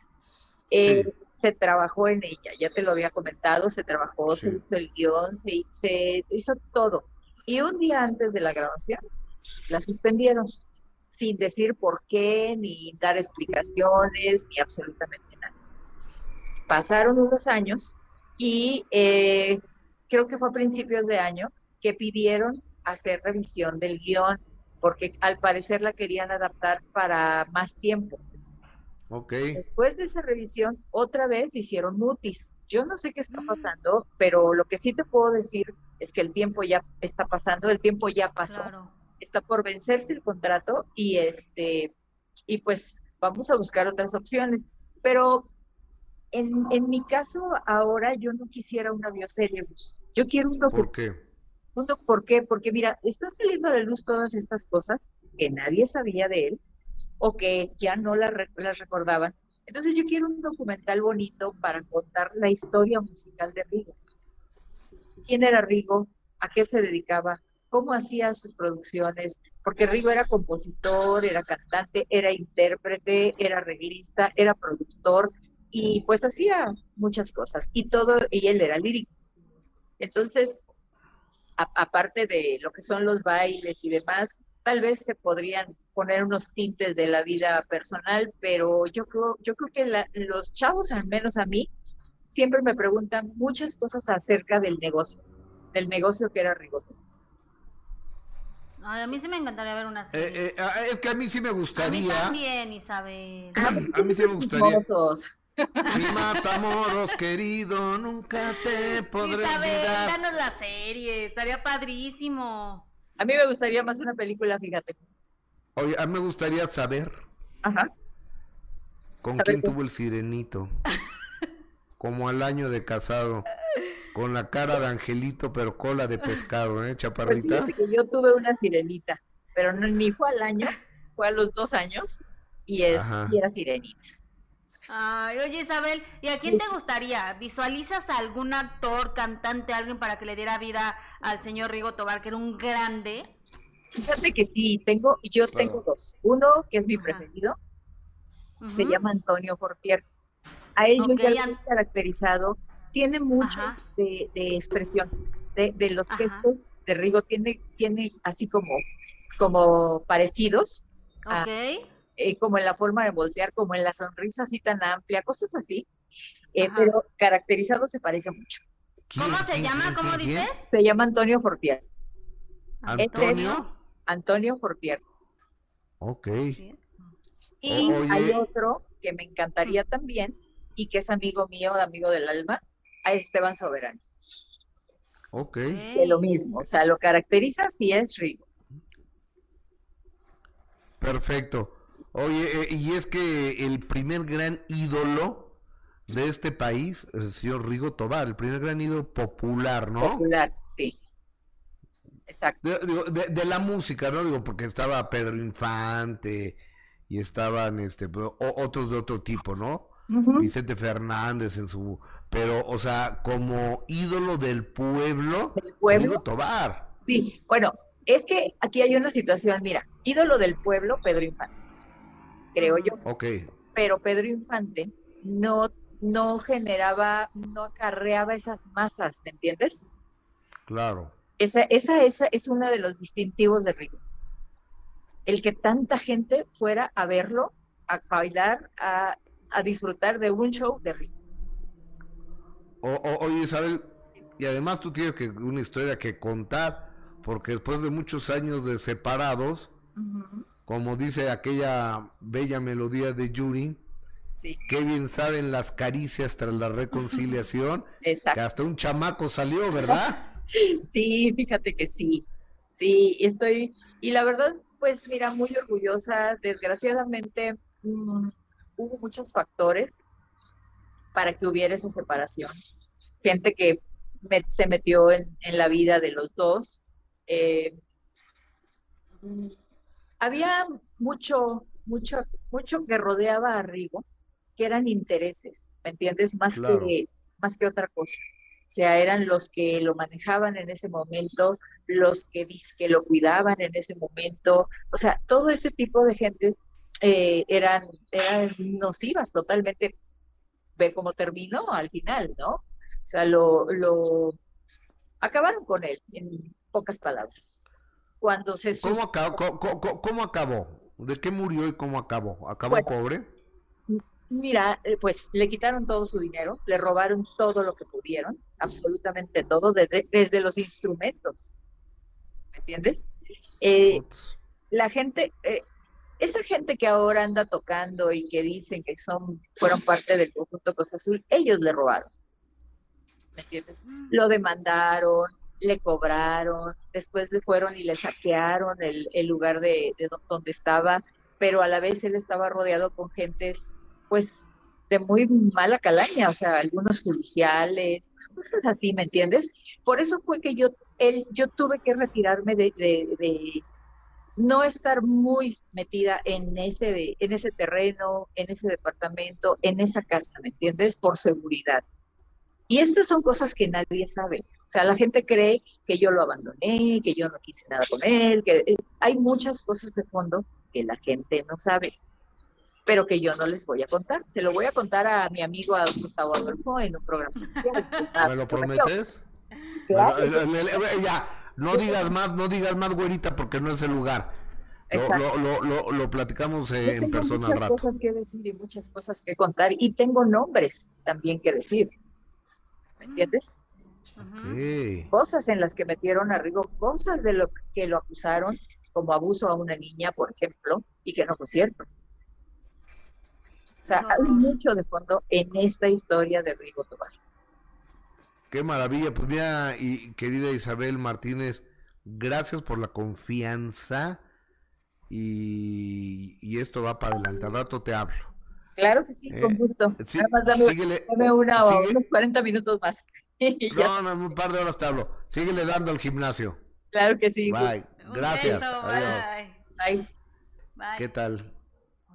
Eh, se trabajó en ella, ya te lo había comentado, se trabajó, se hizo el guion, se, se hizo todo. Y un día antes de la grabación, la suspendieron, sin decir por qué, ni dar explicaciones, ni absolutamente nada. Pasaron unos años y eh, creo que fue a principios de año que pidieron hacer revisión del guion porque al parecer la querían adaptar para más tiempo. Ok. Después de esa revisión, otra vez hicieron mutis. Yo no sé qué está mm. pasando, pero lo que sí te puedo decir es que el tiempo ya está pasando, el tiempo ya pasó. Está por vencerse el contrato y este y pues vamos a buscar otras opciones. Pero en, en mi caso ahora yo no quisiera una bioserie. Yo quiero un ¿Por qué? ¿Por qué? Porque mira, están saliendo a la luz todas estas cosas que nadie sabía de él o que ya no las, recordaban. Entonces yo quiero un documental bonito para contar la historia musical de Rigo. ¿Quién era Rigo? ¿A qué se dedicaba? ¿Cómo hacía sus producciones? Porque Rigo era compositor, era cantante, era intérprete, era arreglista, era productor y pues hacía muchas cosas y todo, y él era lírico. Entonces, aparte de lo que son los bailes y demás, tal vez se podrían poner unos tintes de la vida personal, pero yo creo, yo creo que los chavos, al menos a mí, siempre me preguntan muchas cosas acerca del negocio, del negocio que era Rigoto. a mí sí me encantaría ver una serie. Eh, eh, ah, es que a mí sí me gustaría. A mí también, Isabel. a mí sí me gustaría. Mi matamoros querido, nunca te podré Isabel, danos la serie, estaría padrísimo. A mí me gustaría más una película, fíjate. Oye, a mí me gustaría saber. Ajá. ¿Con quién tuvo el sirenito? Como al año de casado. Con la cara de angelito, pero cola de pescado, ¿eh, chaparrita? Pues que yo tuve una sirenita, pero no, ni fue al año, fue a los dos años y, es, y era sirenita. Ay, oye Isabel, ¿y a quién te gustaría? ¿Visualizas a algún actor, cantante, alguien para que le diera vida al señor Rigo Tobar, que era un grande? Fíjate que sí, tengo, yo tengo dos. Uno que es mi preferido, se llama Antonio Fortier. A él yo ya lo he caracterizado, tiene mucho de, expresión, de, de los gestos de Rigo tiene, tiene así como, como parecidos. Ok. Eh, como en la forma de voltear, como en la sonrisa así tan amplia, cosas así. Eh, pero caracterizado se parece mucho. ¿Cómo se llama? ¿Cómo dices? Se llama Antonio Fortier. ¿Antonio? Antonio Fortier. Ok. Y hay otro que me encantaría también y que es amigo mío, amigo del alma, a Esteban Soberano. Ok. De lo mismo, o sea, lo caracteriza si es Rigo. Perfecto. Oye, eh, y es que el primer gran ídolo de este país es el señor Rigo Tobar, el primer gran ídolo popular, ¿no? Popular, sí. Exacto. De, la música, ¿no? Digo, porque estaba Pedro Infante y estaban este otros de otro tipo, ¿no? Vicente Fernández en su pero o sea, como ídolo del pueblo, ¿Del pueblo? Rigo Tobar. Sí, bueno, es que aquí hay una situación, mira, ídolo del pueblo, Pedro Infante, creo yo. Ok. Pero Pedro Infante no, no generaba, no acarreaba esas masas, ¿me entiendes? Claro. Esa, esa, esa es uno de los distintivos de Rigo. El que tanta gente fuera a verlo, a bailar, a, a disfrutar de un show de Rigo. oye, Isabel, y además tú tienes que una historia que contar, porque después de muchos años de separados, como dice aquella bella melodía de Yuri, sí. qué bien saben las caricias tras la reconciliación, que hasta un chamaco salió, ¿verdad? Sí, fíjate que sí, sí, estoy, y la verdad, pues mira, muy orgullosa, desgraciadamente mm, hubo muchos factores para que hubiera esa separación, gente que se metió en, la vida de los dos. Eh, había mucho, mucho, mucho que rodeaba a Rigo, que eran intereses, ¿me entiendes? Más, que, más que otra cosa. O sea, eran los que lo manejaban en ese momento, los que, que lo cuidaban en ese momento. O sea, todo ese tipo de gentes eh, eran, eran nocivas totalmente. Ve cómo terminó al final, ¿no? O sea, lo, lo acabaron con él, en pocas palabras. Cuando se ¿Cómo, acabó, cómo, acabó? ¿De qué murió y cómo acabó? ¿Acabó pobre? Mira, eh, pues le quitaron todo su dinero, le robaron todo lo que pudieron, absolutamente todo, desde, desde los instrumentos. ¿Me entiendes? Eh, la gente, eh, esa gente que ahora anda tocando y que dicen que son, fueron parte del conjunto Costa Azul, ellos le robaron. ¿Me entiendes? Mm. Lo demandaron, le cobraron, después le fueron y le saquearon el, lugar de, donde estaba, pero a la vez él estaba rodeado con gentes, pues, de muy mala calaña, o sea, algunos judiciales, cosas así, ¿me entiendes? Por eso fue que yo, él, yo tuve que retirarme de, de, no estar muy metida en ese, de, en ese terreno, en ese departamento, en esa casa, ¿me entiendes? Por seguridad. Y estas son cosas que nadie sabe. O sea, la gente cree que yo lo abandoné, que yo no quise nada con él, que eh, hay muchas cosas de fondo que la gente no sabe, pero que yo no les voy a contar. Se lo voy a contar a mi amigo a Gustavo Adolfo en un programa ¿Me lo prometes? Claro. ya, no digas más, no digas más, güerita, porque no es el lugar. Lo, lo, lo, lo, platicamos en persona al rato. Muchas cosas que decir y muchas cosas que contar, y tengo nombres también que decir. ¿Me entiendes? Cosas en las que metieron a Rigo, cosas de lo que lo acusaron, como abuso a una niña, por ejemplo, y que no fue cierto. O sea, hay mucho de fondo en esta historia de Rigo Tobar. Qué maravilla, pues mira, y querida Isabel Martínez, gracias por la confianza y, esto va para adelante. Al rato te hablo. Claro que sí, con eh, gusto. dame, una, unos 40 minutos más. no, no, un par de horas te hablo. Síguele dando al gimnasio. Claro que sí. Bye. Gracias. bye. Bye. ¿Qué tal?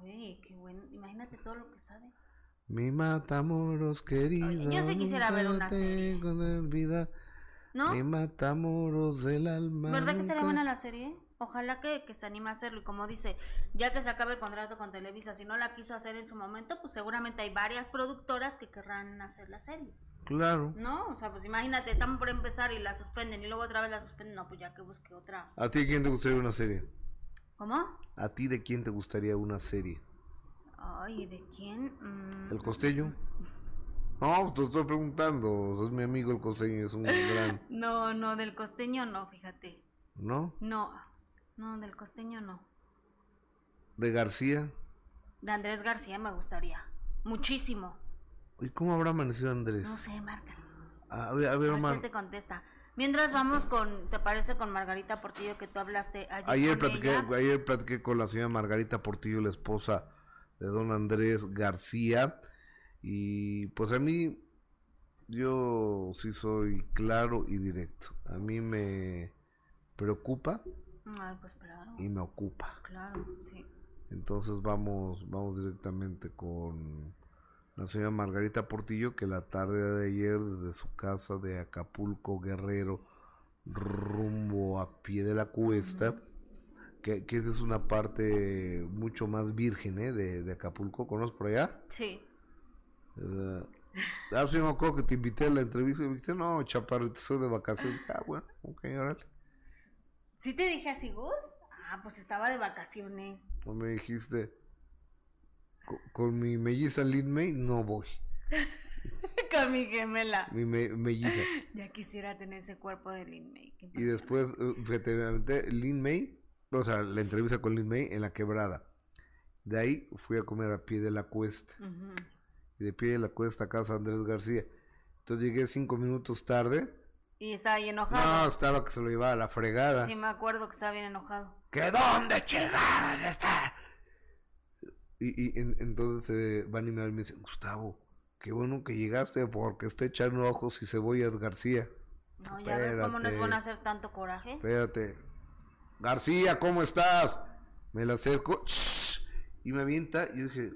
Oye, qué bueno. Imagínate todo lo que sabe. Mi matamoros querido. yo sí quisiera ver una serie. ¿No? Mi matamoros del alma. ¿Verdad que sería buena la serie? Ojalá que, que, se anime a hacerlo. Y como dice, ya que se acabe el contrato con Televisa, si no la quiso hacer en su momento, pues seguramente hay varias productoras que querrán hacer la serie. Claro. ¿No? O sea, pues imagínate, están por empezar y la suspenden y luego otra vez la suspenden. No, pues ya que busque otra. ¿A ti de quién te gustaría una serie? ¿Cómo? ¿A ti de quién te gustaría una serie? Ay, ¿de quién? Mm, ¿El costeño? No, te estoy preguntando. Sos mi amigo el costeño, es un gran. No, no, del costeño no, fíjate. ¿No? No, no, del costeño no. ¿De García? De Andrés García me gustaría. Muchísimo. ¿Y cómo habrá amanecido Andrés? No sé, Marca. A ver, a ver, A ver si te contesta. Mientras vamos con, ¿te parece con Margarita Portillo que tú hablaste ayer? Ayer con platiqué, ella? ayer platiqué con la señora Margarita Portillo, la esposa de don Andrés García. Y pues a mí, yo sí soy claro y directo. A mí me preocupa Ay, pues claro, y me ocupa. claro, sí. Entonces vamos, vamos directamente con la señora Margarita Portillo, que la tarde de ayer desde su casa de Acapulco Guerrero rumbo a pie de la cuesta, que, que esa es una parte mucho más virgen ¿eh? de, de Acapulco, ¿conoces por allá? Sí. Eh, ah, sí, me acuerdo que te invité a la entrevista y me dijiste, no, chaparrito, estoy de vacaciones. Ah, bueno, ok, órale. ¿Sí te dije así, Gus? Ah, pues estaba de vacaciones. O me dijiste, "Co- con, mi melliza Lin May no voy. con mi gemela. Mi me- melliza. Ya quisiera tener ese cuerpo de Lin May. Y después, eh, fíjate, aventé Lin May, o sea, la entrevista con Lin May en la quebrada. De ahí fui a comer a pie de la cuesta. Y de pie de la cuesta a casa Andrés García. Entonces llegué cinco minutos tarde. Y estaba ahí No, enojado. estaba que se lo llevaba a la fregada. Sí, me acuerdo que estaba bien enojado. ¿Que dónde chingados está? Y, y en- entonces eh, van y me, dicen, Gustavo, qué bueno que llegaste porque está echando ojos y cebollas García. No, ya ves cómo no es Espérate. bueno hacer tanto coraje. Espérate. García, ¿cómo estás? Me la acerco ¡shh! y me avienta. Y yo dije,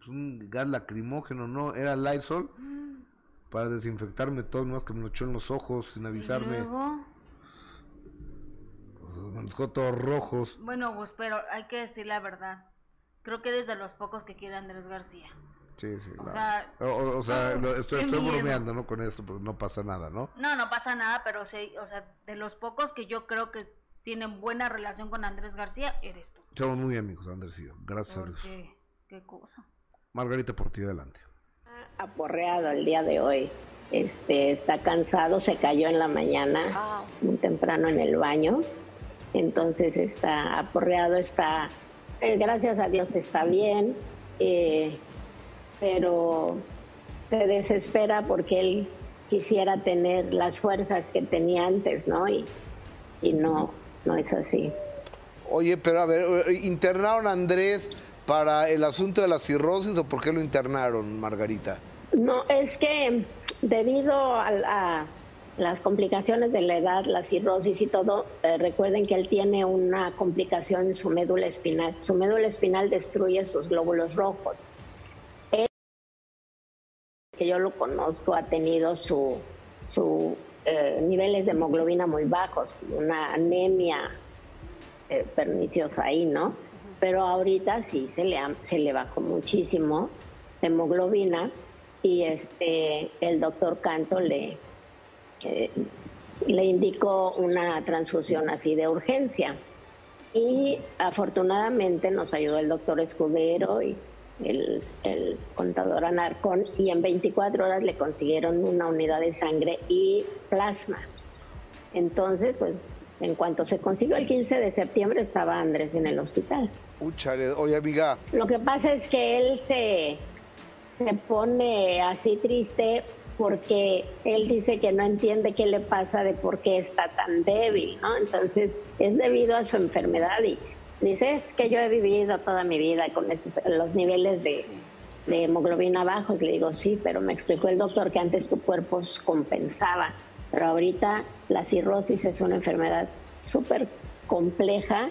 es un gas lacrimógeno, ¿no? Era Lysol Mm, para desinfectarme todo, más que me lo echó en los ojos sin y avisarme. luego, Pues, me los dejó todos rojos. bueno, Gus, pero hay que decir la verdad. Creo que eres de los pocos que quiere Andrés García. Sí, sí. O la- sea, o, sea, estoy, estoy bromeando, ¿no? Con esto, porque no pasa nada, ¿no? No, no pasa nada, pero sí, o sea, de los pocos que yo creo que tienen buena relación con Andrés García, eres tú. Somos muy amigos, Andrés y yo. Gracias a Dios. Qué cosa. Margarita Portillo, adelante. Aporreado el día de hoy. Este, está cansado, se cayó en la mañana, muy temprano en el baño. Entonces está aporreado, está, eh, gracias a Dios está bien, eh, pero se desespera porque él quisiera tener las fuerzas que tenía antes, ¿no? Y, y no, no es así. Oye, pero a ver, eh, ¿internaron a Andrés para el asunto de la cirrosis o por qué lo internaron, Margarita? No, es que debido a, las complicaciones de la edad, la cirrosis y todo, eh, recuerden que él tiene una complicación en su médula espinal. Su médula espinal destruye sus glóbulos rojos. Él, que yo lo conozco, ha tenido su, su eh, niveles de hemoglobina muy bajos, una anemia eh, perniciosa ahí, ¿no? Pero ahorita sí se le, se le bajó muchísimo hemoglobina y este el doctor Canto le, eh, le indicó una transfusión así de urgencia. Y afortunadamente nos ayudó el doctor Escudero y el, el contador Anarcón y en 24 horas le consiguieron una unidad de sangre y plasma. Entonces, pues en cuanto se consiguió el 15 de septiembre estaba Andrés en el hospital. Úchale, oye, amiga, Lo que pasa es que él se, se pone así triste porque él dice que no entiende qué le pasa de por qué está tan débil, ¿no? Entonces es debido a su enfermedad y dice, es que yo he vivido toda mi vida con esos- los niveles de, de hemoglobina bajos. Le digo, sí, pero me explicó el doctor que antes tu cuerpo compensaba, pero ahorita la cirrosis es una enfermedad súper compleja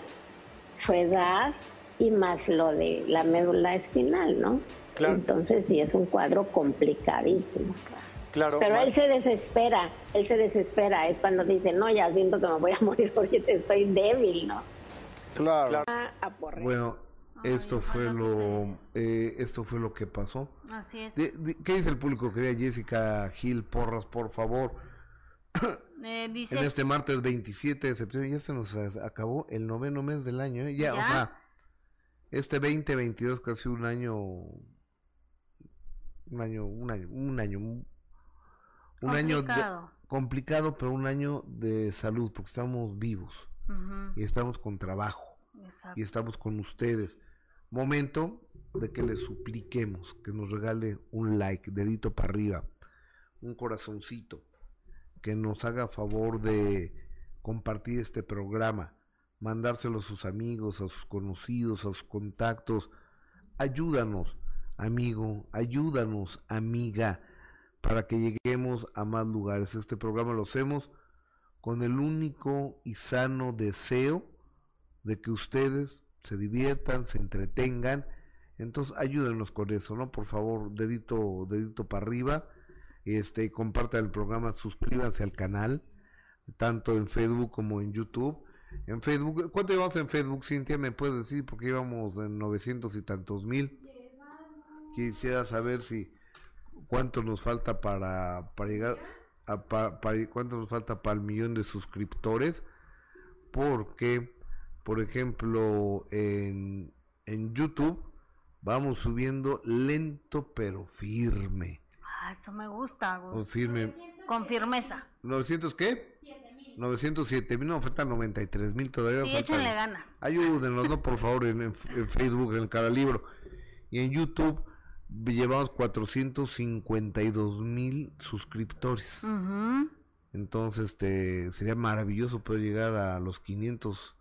su edad y más lo de la médula espinal, ¿no? Claro. Entonces sí es un cuadro complicadísimo. claro. Pero él se desespera, él se desespera, es cuando dice, no, ya siento que me voy a morir porque te estoy débil, ¿no? claro. Bueno, esto fue lo eh, esto fue lo que pasó. Así es. ¿Qué dice el público? Querida Jessica Gil Porras, por favor. Eh, en este martes 27 de septiembre ya se nos acabó el noveno mes del año. ¿eh? Ya, o sea, este 2022 casi un año, un año, un año, un año, un, año complicado, pero un año de salud, porque estamos vivos. Y estamos con trabajo. Y estamos con ustedes. Momento de que le supliquemos que nos regale un like, dedito para arriba, un corazoncito, que nos haga favor de compartir este programa, mandárselo a sus amigos, a sus conocidos, a sus contactos. Ayúdanos, amigo, ayúdanos, amiga, para que lleguemos a más lugares. Este programa lo hacemos con el único y sano deseo de que ustedes se diviertan, se entretengan. Entonces ayúdenos con eso, ¿no? Por favor, dedito, dedito para arriba. Este, compartan el programa, suscríbanse al canal, tanto en Facebook como en YouTube. En Facebook, ¿cuánto llevamos en Facebook, Cintia? ¿Me puedes decir? Porque íbamos en 900 y tantos mil. Quisiera saber si cuánto nos falta para, para llegar a para, cuánto nos falta para el millón de suscriptores. Porque por ejemplo, en, en YouTube vamos subiendo lento pero firme. Ah, eso me gusta. Con firme. Con firmeza. ¿900 qué? 907 mil, no, faltan 93 mil todavía. Sí, échenle ganas. Ayúdenos, ¿no? Por favor, en, Facebook, en cada libro. Y en YouTube llevamos 452 mil suscriptores. Entonces, este, sería maravilloso poder llegar a los 500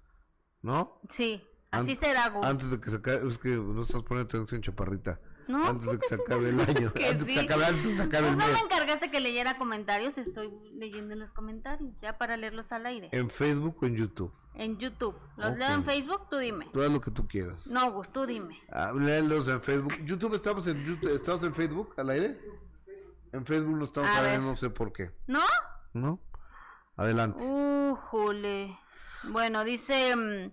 ¿no? Sí, así será, Gus. Antes de que se acabe, es que no estás poniendo atención, chaparrita. No, antes de que se acabe el año. antes de que se acabe, antes de el mes. No me encargaste que leyera comentarios, estoy leyendo los comentarios, ya para leerlos al aire. ¿En Facebook o en YouTube? En YouTube. ¿Los leo en Facebook? Tú dime. Tú haz lo que tú quieras. No, Gus, tú dime. Ah, léelos en Facebook. YouTube, ¿estamos en YouTube? ¿Estamos en Facebook al aire? En Facebook no estamos al aire, no sé por qué. ¿No? ¿No? Adelante. Uh, jule. Bueno, dice, mm,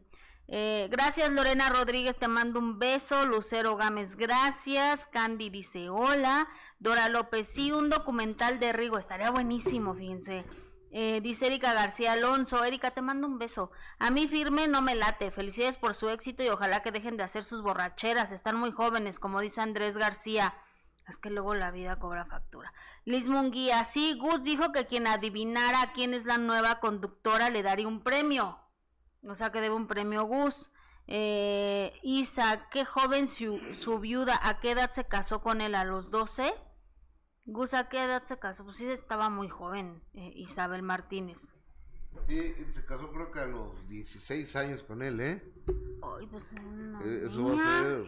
eh, gracias Lorena Rodríguez, te mando un beso. Lucero Gámez, gracias. Candy dice, hola. Dora López, sí, un documental de Rigo, estaría buenísimo, fíjense. Eh, dice Erika García Alonso, Erika, te mando un beso. A mí firme no me late. Felicidades por su éxito y ojalá que dejen de hacer sus borracheras. Están muy jóvenes, como dice Andrés García. Es que luego la vida cobra factura. Liz Munguía, sí, Gus dijo que quien adivinara quién es la nueva conductora le daría un premio. O sea que debe un premio Gus. Eh, Isa, qué joven su, su, viuda, ¿a qué edad se casó con él? ¿A los 12? Gus, ¿a qué edad se casó? Pues sí, estaba muy joven, eh, Isabel Martínez. Sí, se casó creo que a los 16 años con él, ¿eh? Ay, pues eh, Eso va a ser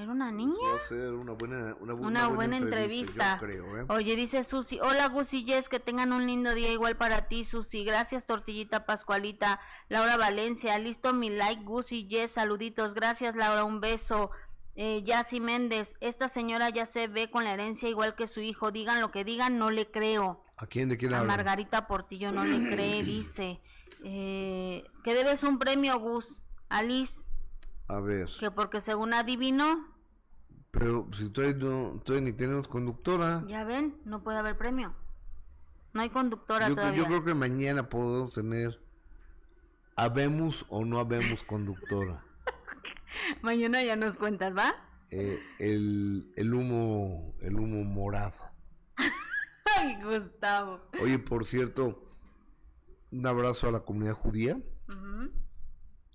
¿Era una niña? va a ser una buena, una, una buena, entrevista. creo, ¿eh? Oye, dice Susi, hola Gusi Yes, que tengan un lindo día igual para ti, Susi. Gracias, Tortillita Pascualita. Laura Valencia, listo mi like, Gusi Yes, saluditos. Gracias, Laura, un beso. Eh, Yassi Méndez, esta señora ya se ve con la herencia igual que su hijo. Digan lo que digan, no le creo. ¿A quién de quién A Margarita Portillo no le cree, dice. Eh, que debes un premio, Gus. Alice. A ver. Que porque según adivino. Pero si todavía, no, todavía ni tenemos conductora. Ya ven, no puede haber premio. No hay conductora todavía. Yo creo que mañana podemos tener. Habemos o no habemos conductora. mañana ya nos cuentas, ¿va? Eh, el, el humo, el humo morado. Ay, Gustavo. Oye, por cierto, un abrazo a la comunidad judía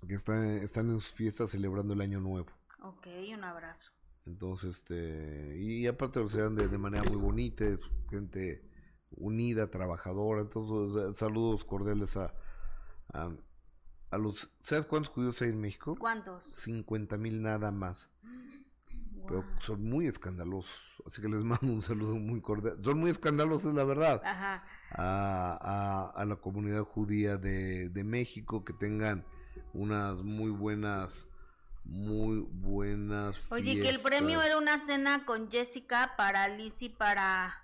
que está, están en sus fiestas celebrando el año nuevo. Ok, un abrazo. Entonces, este, y aparte lo serán de, de manera muy bonita, es gente unida, trabajadora. Entonces, saludos cordiales a, a, los, ¿sabes cuántos judíos hay en México? ¿Cuántos? 50 mil nada más. Pero son muy escandalosos, así que les mando un saludo muy cordial. Son muy escandalosos, la verdad. Ajá. A, a, a la comunidad judía de, de México, que tengan unas muy buenas muy buenas Oye, que el premio era una cena con Jessica para Liz y para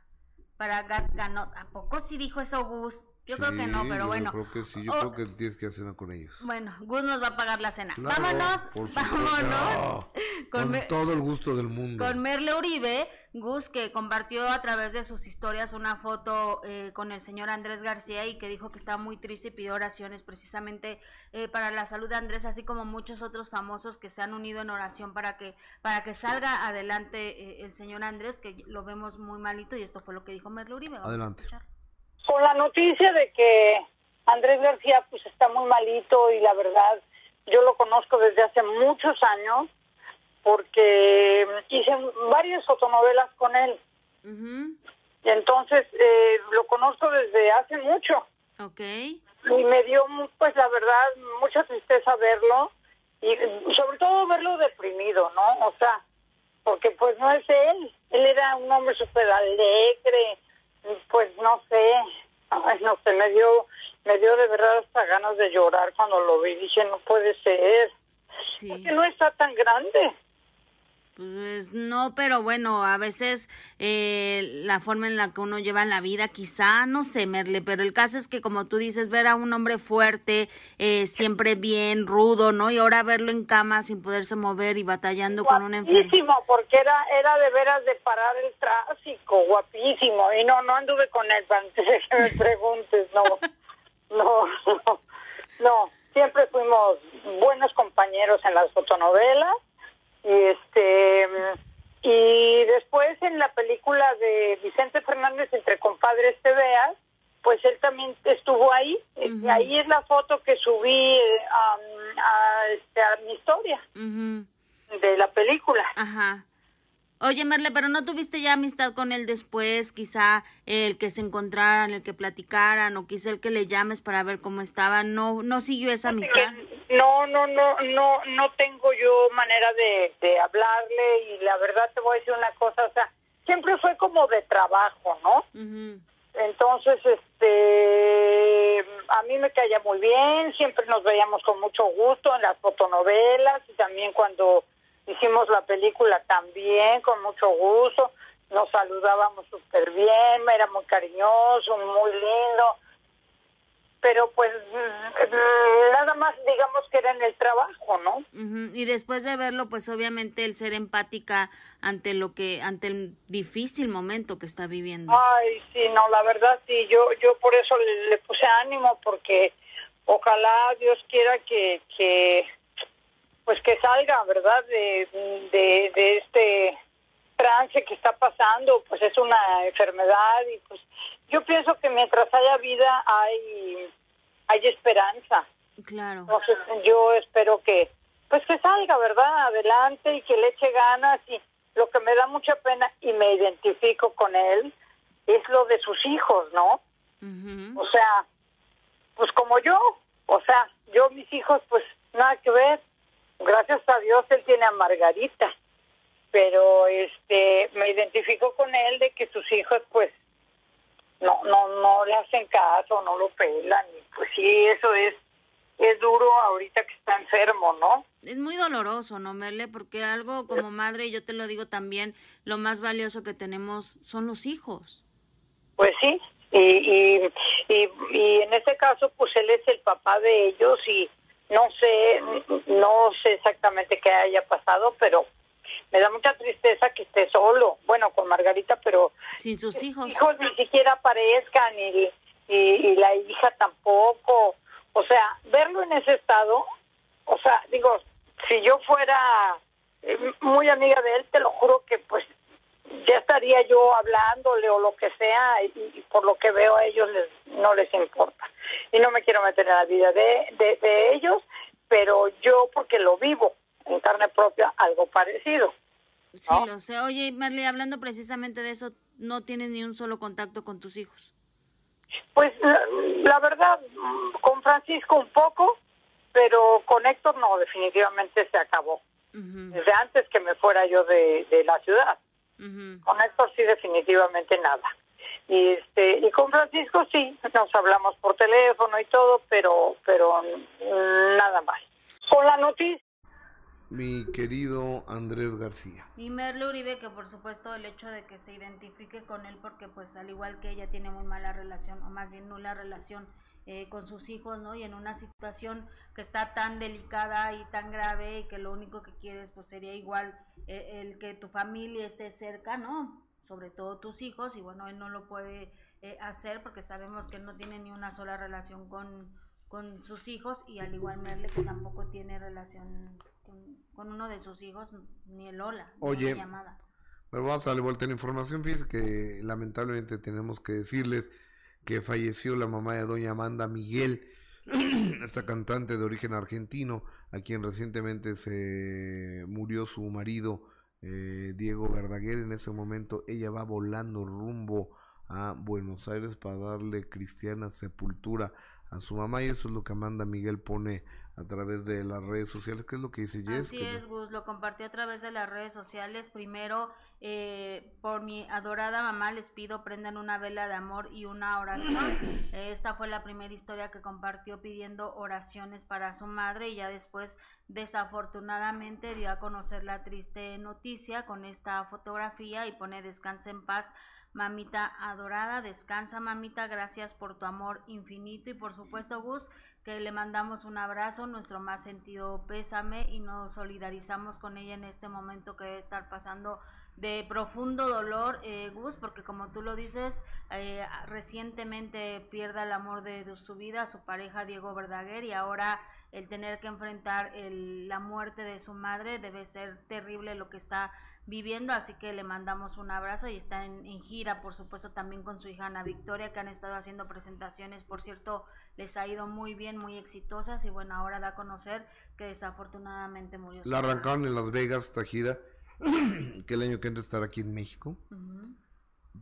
para Gas ¿A poco sí dijo eso Gus? Yo creo que no, pero bueno. Yo creo que sí, yo creo que tienes que hacer con ellos. Bueno, Gus nos va a pagar la cena. vámonos, vámonos. Con, todo el gusto del mundo. Con Merle Uribe, Gus que compartió a través de sus historias una foto eh, con el señor Andrés García y que dijo que estaba muy triste y pidió oraciones precisamente eh, para la salud de Andrés, así como muchos otros famosos que se han unido en oración para que para que salga adelante eh, el señor Andrés, que lo vemos muy malito y esto fue lo que dijo Uribe. adelante con la noticia de que Andrés García pues está muy malito y la verdad yo lo conozco desde hace muchos años porque hice varias fotonovelas con él. Y entonces eh, lo conozco desde hace mucho. Okay. Y me dio, pues la verdad, mucha tristeza verlo y sobre todo verlo deprimido, ¿no? O sea, porque pues no es él. Él era un hombre súper alegre, pues no sé, ay, no sé, me dio, me dio de verdad hasta ganas de llorar cuando lo vi. Dije, no puede ser. Porque no está tan grande. Pues no, pero bueno, a veces eh, la forma en la que uno lleva la vida, quizá, no sé, Merle, pero el caso es que como tú dices, ver a un hombre fuerte, eh, siempre bien, rudo, ¿no? Y ahora verlo en cama sin poderse mover y batallando con una enfermedad. Guapísimo, porque era, era de veras de parar el tráfico, guapísimo. Y no, no anduve con él, antes de que me preguntes, no, no, no, no. Siempre fuimos buenos compañeros en las fotonovelas y este y después en la película de Vicente Fernández entre compadres te veas pues él también estuvo ahí. Y ahí es la foto que subí a, este, a, mi historia de la película. Ajá. Oye, Merle, pero no tuviste ya amistad con él después, quizá el que se encontraran, el que platicaran, o quizá el que le llames para ver cómo estaba, ¿no no siguió esa amistad? No, no, no, no, no tengo yo manera de, de hablarle. Y la verdad te voy a decir una cosa, o sea, siempre fue como de trabajo, ¿no? Entonces, este, a mí me caía muy bien, siempre nos veíamos con mucho gusto en las fotonovelas y también cuando hicimos la película también con mucho gusto, nos saludábamos súper bien, era muy cariñoso, muy lindo, pero pues mm, nada más digamos que era en el trabajo, ¿no? Y después de verlo, pues obviamente el ser empática ante lo que, ante el difícil momento que está viviendo. Ay, sí, no, la verdad sí, yo, yo por eso le, le puse ánimo porque ojalá Dios quiera que, que pues que salga, ¿verdad? De, de, este trance que está pasando, pues es una enfermedad y pues yo pienso que mientras haya vida hay hay esperanza. Claro. Entonces yo espero que pues que salga, ¿verdad? Adelante y que le eche ganas y lo que me da mucha pena y me identifico con él es lo de sus hijos, ¿no? O sea, pues como yo, o sea, yo mis hijos pues nada que ver, gracias a Dios él tiene a Margarita, pero este me identifico con él de que sus hijos pues no no no le hacen caso, no lo pelan, y pues sí, eso es es duro ahorita que está enfermo, ¿no? Es muy doloroso, ¿no, Merle? Porque algo como madre, y yo te lo digo también, lo más valioso que tenemos son los hijos. Pues sí, y, y, y, y en este caso, pues él es el papá de ellos y no sé, no sé exactamente qué haya pasado, pero me da mucha tristeza que esté solo. Bueno, con Margarita, pero sin sus hijos. hijos ni siquiera aparezcan y, y, la hija tampoco. O sea, verlo en ese estado, o sea, digo, si yo fuera eh, muy amiga de él, te lo juro que pues ya estaría yo hablándole o lo que sea y, por lo que veo a ellos les, no les importa. Y no me quiero meter en la vida de, de, ellos, pero yo porque lo vivo en carne propia algo parecido. Sí, lo sé. Oye, Marley, hablando precisamente de eso, ¿no tienes ni un solo contacto con tus hijos? Pues la, verdad, con Francisco un poco, pero con Héctor no, definitivamente se acabó. Desde antes que me fuera yo de, de la ciudad. Con Héctor sí, definitivamente nada. Y este y con Francisco sí, nos hablamos por teléfono y todo, pero pero nada más. Con la noticia mi querido Andrés García. Y Merle Uribe, que por supuesto el hecho de que se identifique con él, porque pues al igual que ella tiene muy mala relación, o más bien nula relación eh, con sus hijos, ¿no? Y en una situación que está tan delicada y tan grave y que lo único que quieres pues sería igual eh, el que tu familia esté cerca, ¿no? Sobre todo tus hijos y bueno, él no lo puede eh, hacer porque sabemos que no tiene ni una sola relación con, con sus hijos y al igual Merle que tampoco tiene relación con, uno de sus hijos, ni el hola, Oye, llamada. Pero vamos a darle vuelta a la información, fíjense que lamentablemente tenemos que decirles que falleció la mamá de doña Amanda Miguel, esta cantante de origen argentino, a quien recientemente se murió su marido eh, Diego Verdaguer. En ese momento ella va volando rumbo a Buenos Aires para darle cristiana sepultura a su mamá y eso es lo que Amanda Miguel pone a través de las redes sociales. ¿Qué es lo que dice Jess? Así es, Gus, lo compartí a través de las redes sociales. Primero, eh, por mi adorada mamá les pido prendan una vela de amor y una oración. Esta fue la primera historia que compartió pidiendo oraciones para su madre y ya después desafortunadamente dio a conocer la triste noticia con esta fotografía y pone descansa en paz Mamita adorada, descansa mamita, gracias por tu amor infinito y por supuesto Gus, que le mandamos un abrazo, nuestro más sentido pésame y nos solidarizamos con ella en este momento que debe estar pasando de profundo dolor, eh, Gus, porque como tú lo dices, eh, recientemente pierde el amor de, su vida, su pareja Diego Verdaguer, y ahora el tener que enfrentar la muerte de su madre debe ser terrible lo que está viviendo, así que le mandamos un abrazo y está en, gira, por supuesto, también con su hija Ana Victoria, que han estado haciendo presentaciones, por cierto, les ha ido muy bien, muy exitosas, y bueno, ahora da a conocer que desafortunadamente murió. La arrancaron en Las Vegas esta gira, que el año que entra estar aquí en México,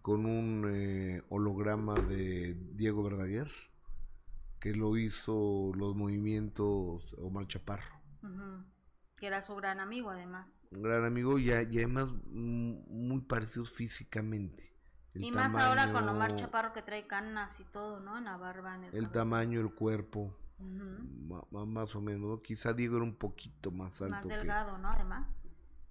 con un eh, holograma de Diego Verdaguer, que lo hizo los movimientos Omar Chaparro que era su gran amigo además. Un gran amigo y, además muy parecidos físicamente. y más ahora con Omar Chaparro que trae canas y todo, ¿no? En la barba. En el, tamaño, el cuerpo. Más o menos. Quizá Diego era un poquito más alto. Más delgado, ¿no? Además.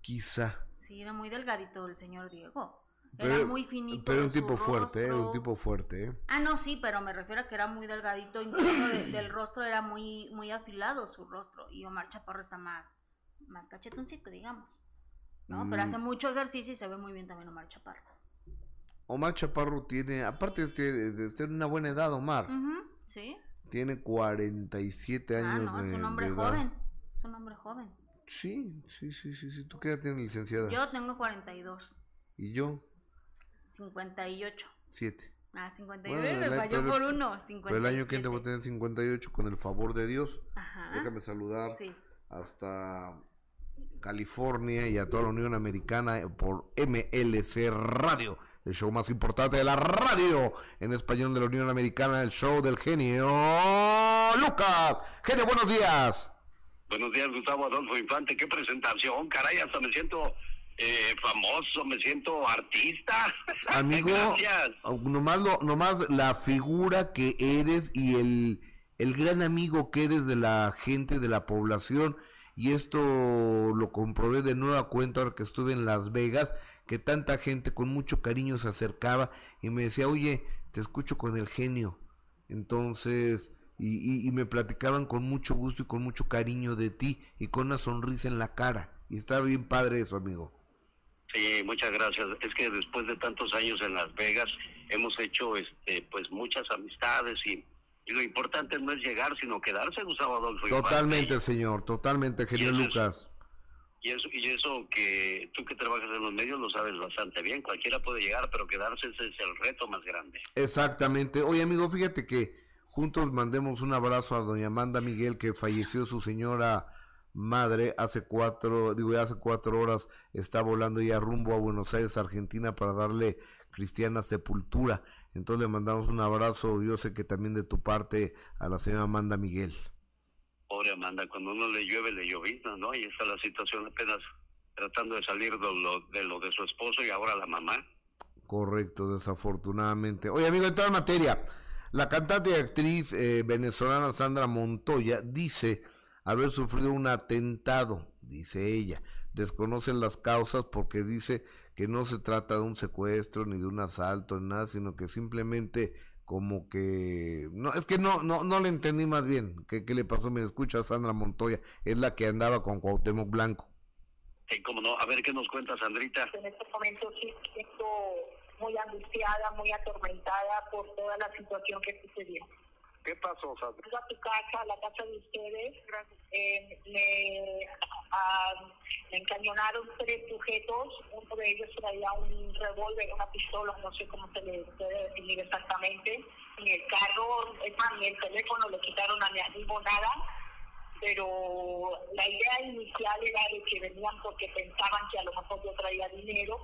Quizá. Sí, era muy delgadito el señor Diego. era muy finito. Pero un tipo fuerte, ¿eh? Un tipo fuerte, ¿eh? Ah, no, sí, pero me refiero a que era muy delgadito. Incluso del rostro era muy, muy afilado su rostro. Y Omar Chaparro está más, más cachetoncito, digamos. ¿no? Pero hace mm. mucho ejercicio y se ve muy bien también Omar Chaparro. Omar Chaparro tiene, aparte de, de, de una buena edad, Omar. Sí. Tiene 47 ah, años no, es un hombre joven. Es un hombre joven. Sí, sí, sí, sí, sí. ¿Tú qué edad tienes, licenciada? Yo tengo 42. ¿Y yo? 58. 7. Ah, 59, me falló por uno. Pero el año que entra voy a tener 58 con el favor de Dios. Ajá. Déjame saludar. Sí hasta California y a toda la Unión Americana por MLC Radio, el show más importante de la radio en español de la Unión Americana, el show del genio Lucas. Genio, buenos días. Buenos días, Gustavo Adolfo Infante. Qué presentación, caray, hasta me siento eh, famoso, me siento artista. Amigo, nomás, lo, nomás la figura que eres y el el gran amigo que eres de la gente, de la población, y esto lo comprobé de nueva cuenta ahora que estuve en Las Vegas, que tanta gente con mucho cariño se acercaba y me decía, oye, te escucho con el genio. Entonces, y, me platicaban con mucho gusto y con mucho cariño de ti y con una sonrisa en la cara. Y estaba bien padre eso, amigo. Sí, muchas gracias. Es que después de tantos años en Las Vegas hemos hecho este pues muchas amistades y y lo importante no es llegar, sino quedarse, Gustavo Adolfo. Totalmente, señor, totalmente, genio Lucas. y eso, y eso que tú que trabajas en los medios lo sabes bastante bien. Cualquiera puede llegar, pero quedarse ese es el reto más grande. Exactamente. Oye, amigo, fíjate que juntos mandemos un abrazo a doña Amanda Miguel, que falleció su señora madre hace cuatro, digo, hace cuatro horas está volando ya rumbo a Buenos Aires, Argentina, para darle cristiana sepultura. Entonces le mandamos un abrazo, yo sé que también de tu parte, a la señora Amanda Miguel. Pobre Amanda, cuando uno le llueve, le llovizna, ¿no? Y está la situación apenas tratando de salir de lo, de lo de su esposo y ahora la mamá. Correcto, desafortunadamente. Oye, amigo, en toda materia, la cantante y actriz eh, venezolana Sandra Montoya dice haber sufrido un atentado dice ella. Desconocen las causas porque dice que no se trata de un secuestro ni de un asalto ni nada, sino que simplemente como que no es que no no no le entendí más bien qué, qué le pasó me escucha Sandra Montoya es la que andaba con Cuauhtémoc Blanco Sí, cómo no. A ver qué nos cuenta Sandrita. En este momento sí siento muy angustiada, muy atormentada por toda la situación que sucedió. ¿Qué pasó, Sandra? Fui a tu casa, a la casa de ustedes, eh, me, ah, me encañonaron tres sujetos, uno de ellos traía un revólver, una pistola, no sé cómo se le puede definir exactamente. Ni el carro, es más, ni el teléfono le quitaron a mi amigo nada. Pero la idea inicial era de que venían porque pensaban que a lo mejor yo traía dinero,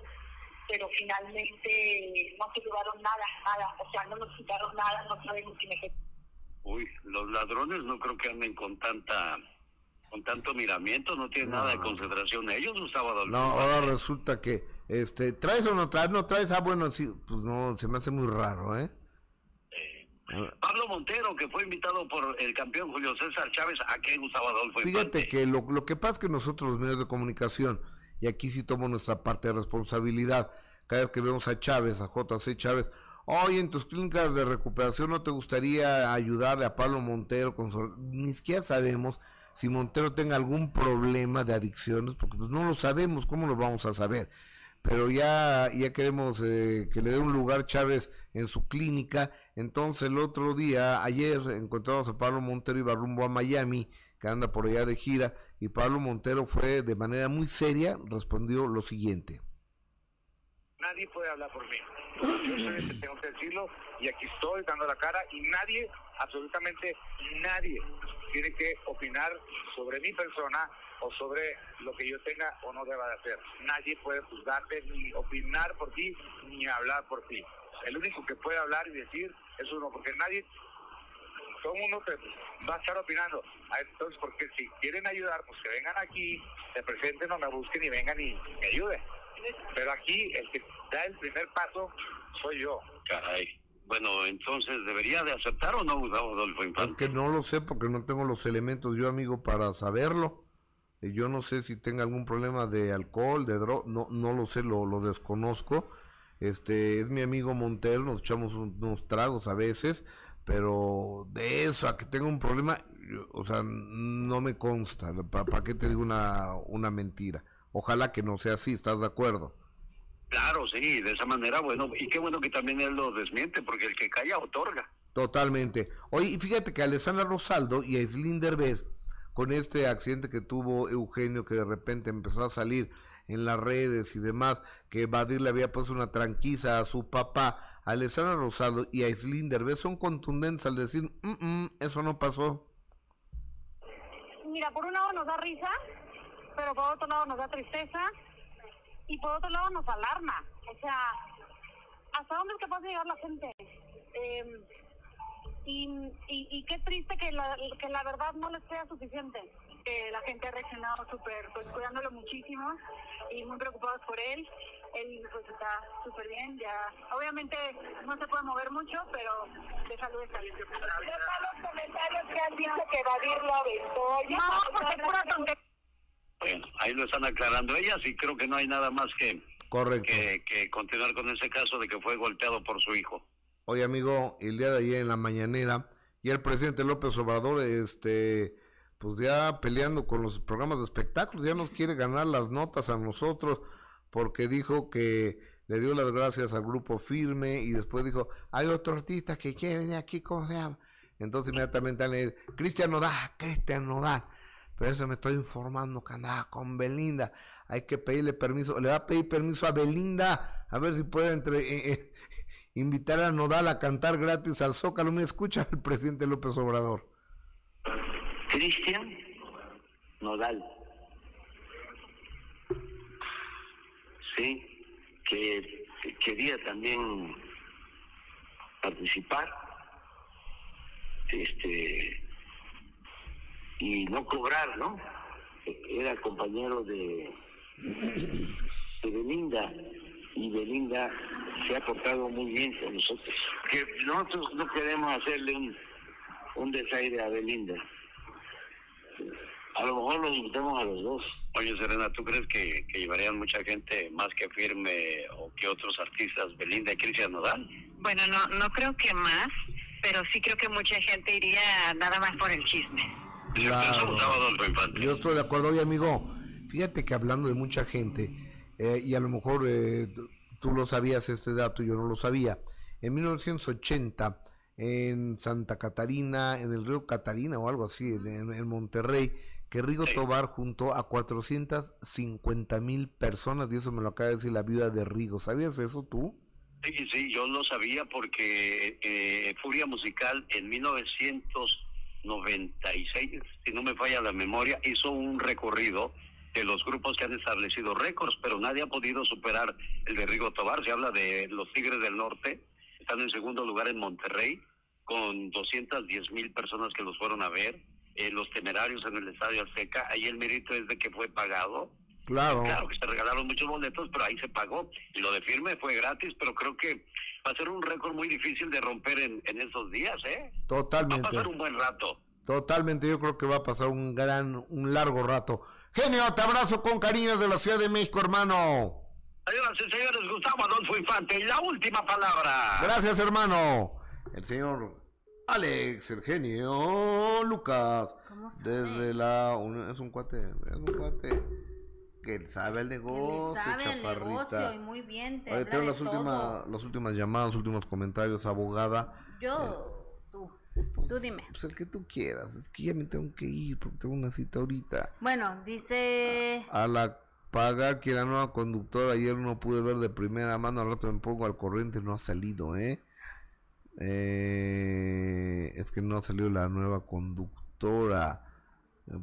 pero finalmente no se llevaron nada, nada, o sea, no nos quitaron nada, no sabemos si me Uy, los ladrones no creo que anden con tanta con tanto miramiento, no tienen nada de concentración ellos, Gustavo Adolfo. no ahora resulta que este traes o no traes no traes ah bueno sí pues no se me hace muy raro eh Pablo Montero, que fue invitado por el campeón Julio César Chávez, ¿a qué Gustavo Adolfo? Fíjate que lo, lo que pasa es que nosotros los medios de comunicación, y aquí sí tomo nuestra parte de responsabilidad, cada vez que vemos a Chávez, a JC Chávez, oye, en tus clínicas de recuperación no te gustaría ayudarle a Pablo Montero con su... Ni siquiera sabemos si Montero tenga algún problema de adicciones, porque pues no lo sabemos, ¿cómo lo vamos a saber? pero ya, ya queremos eh, que le dé un lugar Chávez en su clínica. Entonces el otro día, ayer, encontramos a Pablo Montero, iba rumbo a Miami, que anda por allá de gira, y Pablo Montero fue de manera muy seria, respondió lo siguiente. Nadie puede hablar por mí. Tengo que decirlo y aquí estoy dando la cara y nadie, absolutamente nadie, tiene que opinar sobre mi persona o sobre lo que yo tenga o no deba de hacer. Nadie puede juzgarte ni opinar por ti ni hablar por ti. El único que puede hablar y decir es uno, porque nadie, todo el mundo te va a estar opinando. Ah, Entonces, porque si quieren ayudar, pues que vengan aquí, se presenten o me busquen y vengan y me ayuden. Pero aquí el que da el primer paso soy yo. Caray. Bueno, entonces, ¿debería de aceptar o no Gustavo Adolfo Infante? Es que no lo sé porque no tengo los elementos yo, amigo, para saberlo. Eh, Yo no sé si tenga algún problema de alcohol, de droga, no, no lo sé, lo, lo desconozco. Este, es mi amigo Montero, nos echamos un- unos tragos a veces, pero de eso a que tenga un problema, yo- o sea, no me consta. ¿Para qué te digo una, una mentira? Ojalá que no sea así, ¿estás de acuerdo? Claro, sí, de esa manera, bueno, y qué bueno que también él lo desmiente, porque el que calla otorga. Totalmente. Oye, y fíjate que Alessandra Rosaldo y Aislinn Derbez, con este accidente que tuvo Eugenio, que de repente empezó a salir en las redes y demás, que Badir le había puesto una tranquiza a su papá, Alessandra Rosaldo y Aislinn Derbez son contundentes al decir, "Mm, mm, eso no pasó. Mira, por un lado nos da risa, pero por otro lado nos da tristeza y por otro lado nos alarma. O sea, ¿hasta dónde es capaz de llegar la gente? Eh, y, y, y qué triste que la, que la verdad no les sea suficiente. Que la gente ha reaccionado súper, pues cuidándolo muchísimo y muy preocupados por él. Él pues está súper bien, ya. Obviamente no se puede mover mucho, pero de salud está bien. los comentarios que han dicho que lo aventó. No, porque pura tontería. Bueno, ahí lo están aclarando ellas y creo que no hay nada más que, Correcto. que, que continuar con ese caso de que fue golpeado por su hijo. Oye, amigo, el día de ayer en la mañanera, y el presidente López Obrador, este, pues ya peleando con los programas de espectáculos, ya nos quiere ganar las notas a nosotros, porque dijo que le dio las gracias al grupo firme y después dijo, hay otro artista que quiere venir aquí, ¿cómo se llama? Entonces inmediatamente le dice, Cristian Nodal, Cristian Nodal. Pero eso me estoy informando andaba con Belinda. Hay que pedirle permiso. Le va a pedir permiso a Belinda. A ver si puede entre, eh, eh, invitar a Nodal a cantar gratis al Zócalo. Me escucha el presidente López Obrador. Cristian Nodal. Sí, que que quería también participar este y no cobrar, ¿no? Era compañero de, de Belinda y Belinda se ha portado muy bien con nosotros. Que nosotros no queremos hacerle un, un desaire a Belinda. A lo mejor los invitamos a los dos. Oye, Serena, ¿tú crees que, que llevarían mucha gente más que Firme o que otros artistas, Belinda y Cristian Nodal? Bueno, no, no creo que más, pero sí creo que mucha gente iría nada más por el chisme. Claro. Yo estoy de acuerdo. Oye, amigo, fíjate que hablando de mucha gente, eh, y a lo mejor eh, tú lo sabías este dato, yo no lo sabía. En 1980, en Santa Catarina, en el río Catarina o algo así, en, Monterrey, que Rigo Tobar juntó a 450 mil personas, y eso me lo acaba de decir la viuda de Rigo. ¿Sabías eso tú? Sí, sí, yo lo sabía porque eh, Furia Musical en 1996, si no me falla la memoria, hizo un recorrido de los grupos que han establecido récords, pero nadie ha podido superar el de Rigo Tobar. Se habla de los Tigres del Norte, están en segundo lugar en Monterrey, con 210 mil personas que los fueron a ver. Eh, los temerarios en el Estadio Azteca, ahí el mérito es de que fue pagado Claro. Claro que se regalaron muchos boletos, pero ahí se pagó. Y lo de firme fue gratis, pero creo que va a ser un récord muy difícil de romper en, en esos días, ¿eh? Totalmente. Va a pasar un buen rato. Totalmente, yo creo que va a pasar un gran, un largo rato. Genio, te abrazo con cariño de la Ciudad de México, hermano. Señoras y señores, Gustavo Adolfo Infante, y la última palabra. Gracias, hermano. El señor Alex, el genio Lucas. Desde la. es un cuate, es un cuate que sabe el negocio, sabe el negocio y muy bien. Te tengo las últimas, las últimas llamadas, los últimos comentarios, abogada. Yo, tú, pues, tú dime. Pues el que tú quieras, es que ya me tengo que ir porque tengo una cita ahorita. Bueno, dice... A, la paga que la nueva conductora, ayer no pude ver de primera mano, al rato me pongo al corriente, no ha salido, ¿eh? eh es que no ha salido la nueva conductora.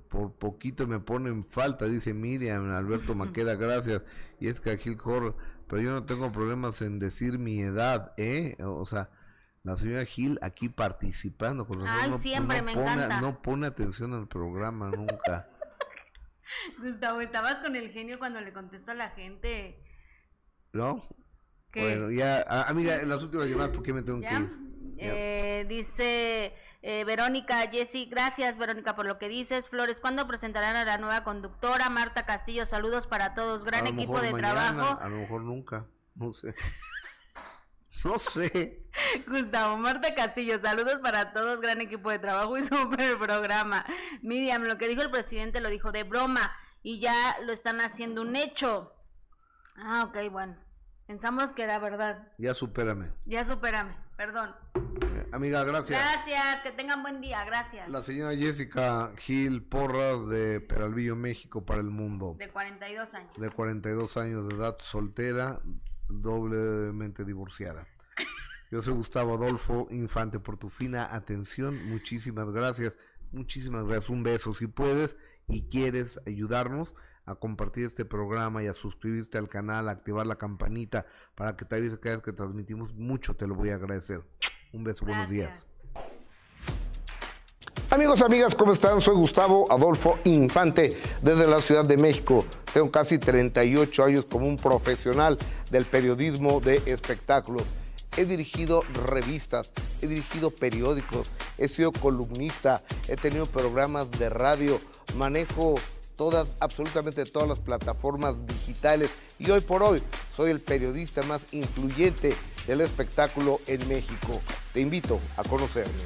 Por poquito me pone en falta, dice Miriam, Alberto Maqueda, gracias. Y es que Gil Cor, pero yo no tengo problemas en decir mi edad, ¿eh? O sea, la señora Gil aquí participando con nosotros. Ay, siempre me pone, encanta. No pone atención al programa nunca. Gustavo, estabas con el genio cuando le contesta a la gente. ¿No? Bueno, ya, amiga, en las últimas llamadas, ¿por qué me tengo que ir? Eh, dice eh, Verónica, Jessy, gracias Verónica por lo que dices. Flores, ¿cuándo presentarán a la nueva conductora? Marta Castillo, saludos para todos. Gran equipo de trabajo. A lo mejor nunca, no sé. No sé. Gustavo, Marta Castillo, saludos para todos, gran equipo de trabajo y super programa. Miriam, lo que dijo el presidente lo dijo de broma y ya lo están haciendo un hecho. Ah, ok, bueno. Pensamos que era verdad. Ya supérame. Ya supérame, perdón. Amiga, gracias. Gracias, que tengan buen día, gracias. La señora Jessica Gil Porras de Peralvillo, México para el mundo. De 42 años. De 42 años de edad, soltera, doblemente divorciada. Yo soy Gustavo Adolfo Infante por tu fina atención. Muchísimas gracias. Muchísimas gracias. Un beso si puedes y quieres ayudarnos a compartir este programa y a suscribirte al canal, a activar la campanita para que te avise cada vez que transmitimos. Mucho te lo voy a agradecer. Un beso, buenos días. Amigos, amigas, ¿cómo están? Soy Gustavo Adolfo Infante desde la Ciudad de México. Tengo casi 38 años como un profesional del periodismo de espectáculos. He dirigido revistas, he dirigido periódicos, he sido columnista, he tenido programas de radio, manejo todas, absolutamente todas las plataformas digitales y hoy por hoy soy el periodista más influyente del espectáculo en México. Te invito a conocerme.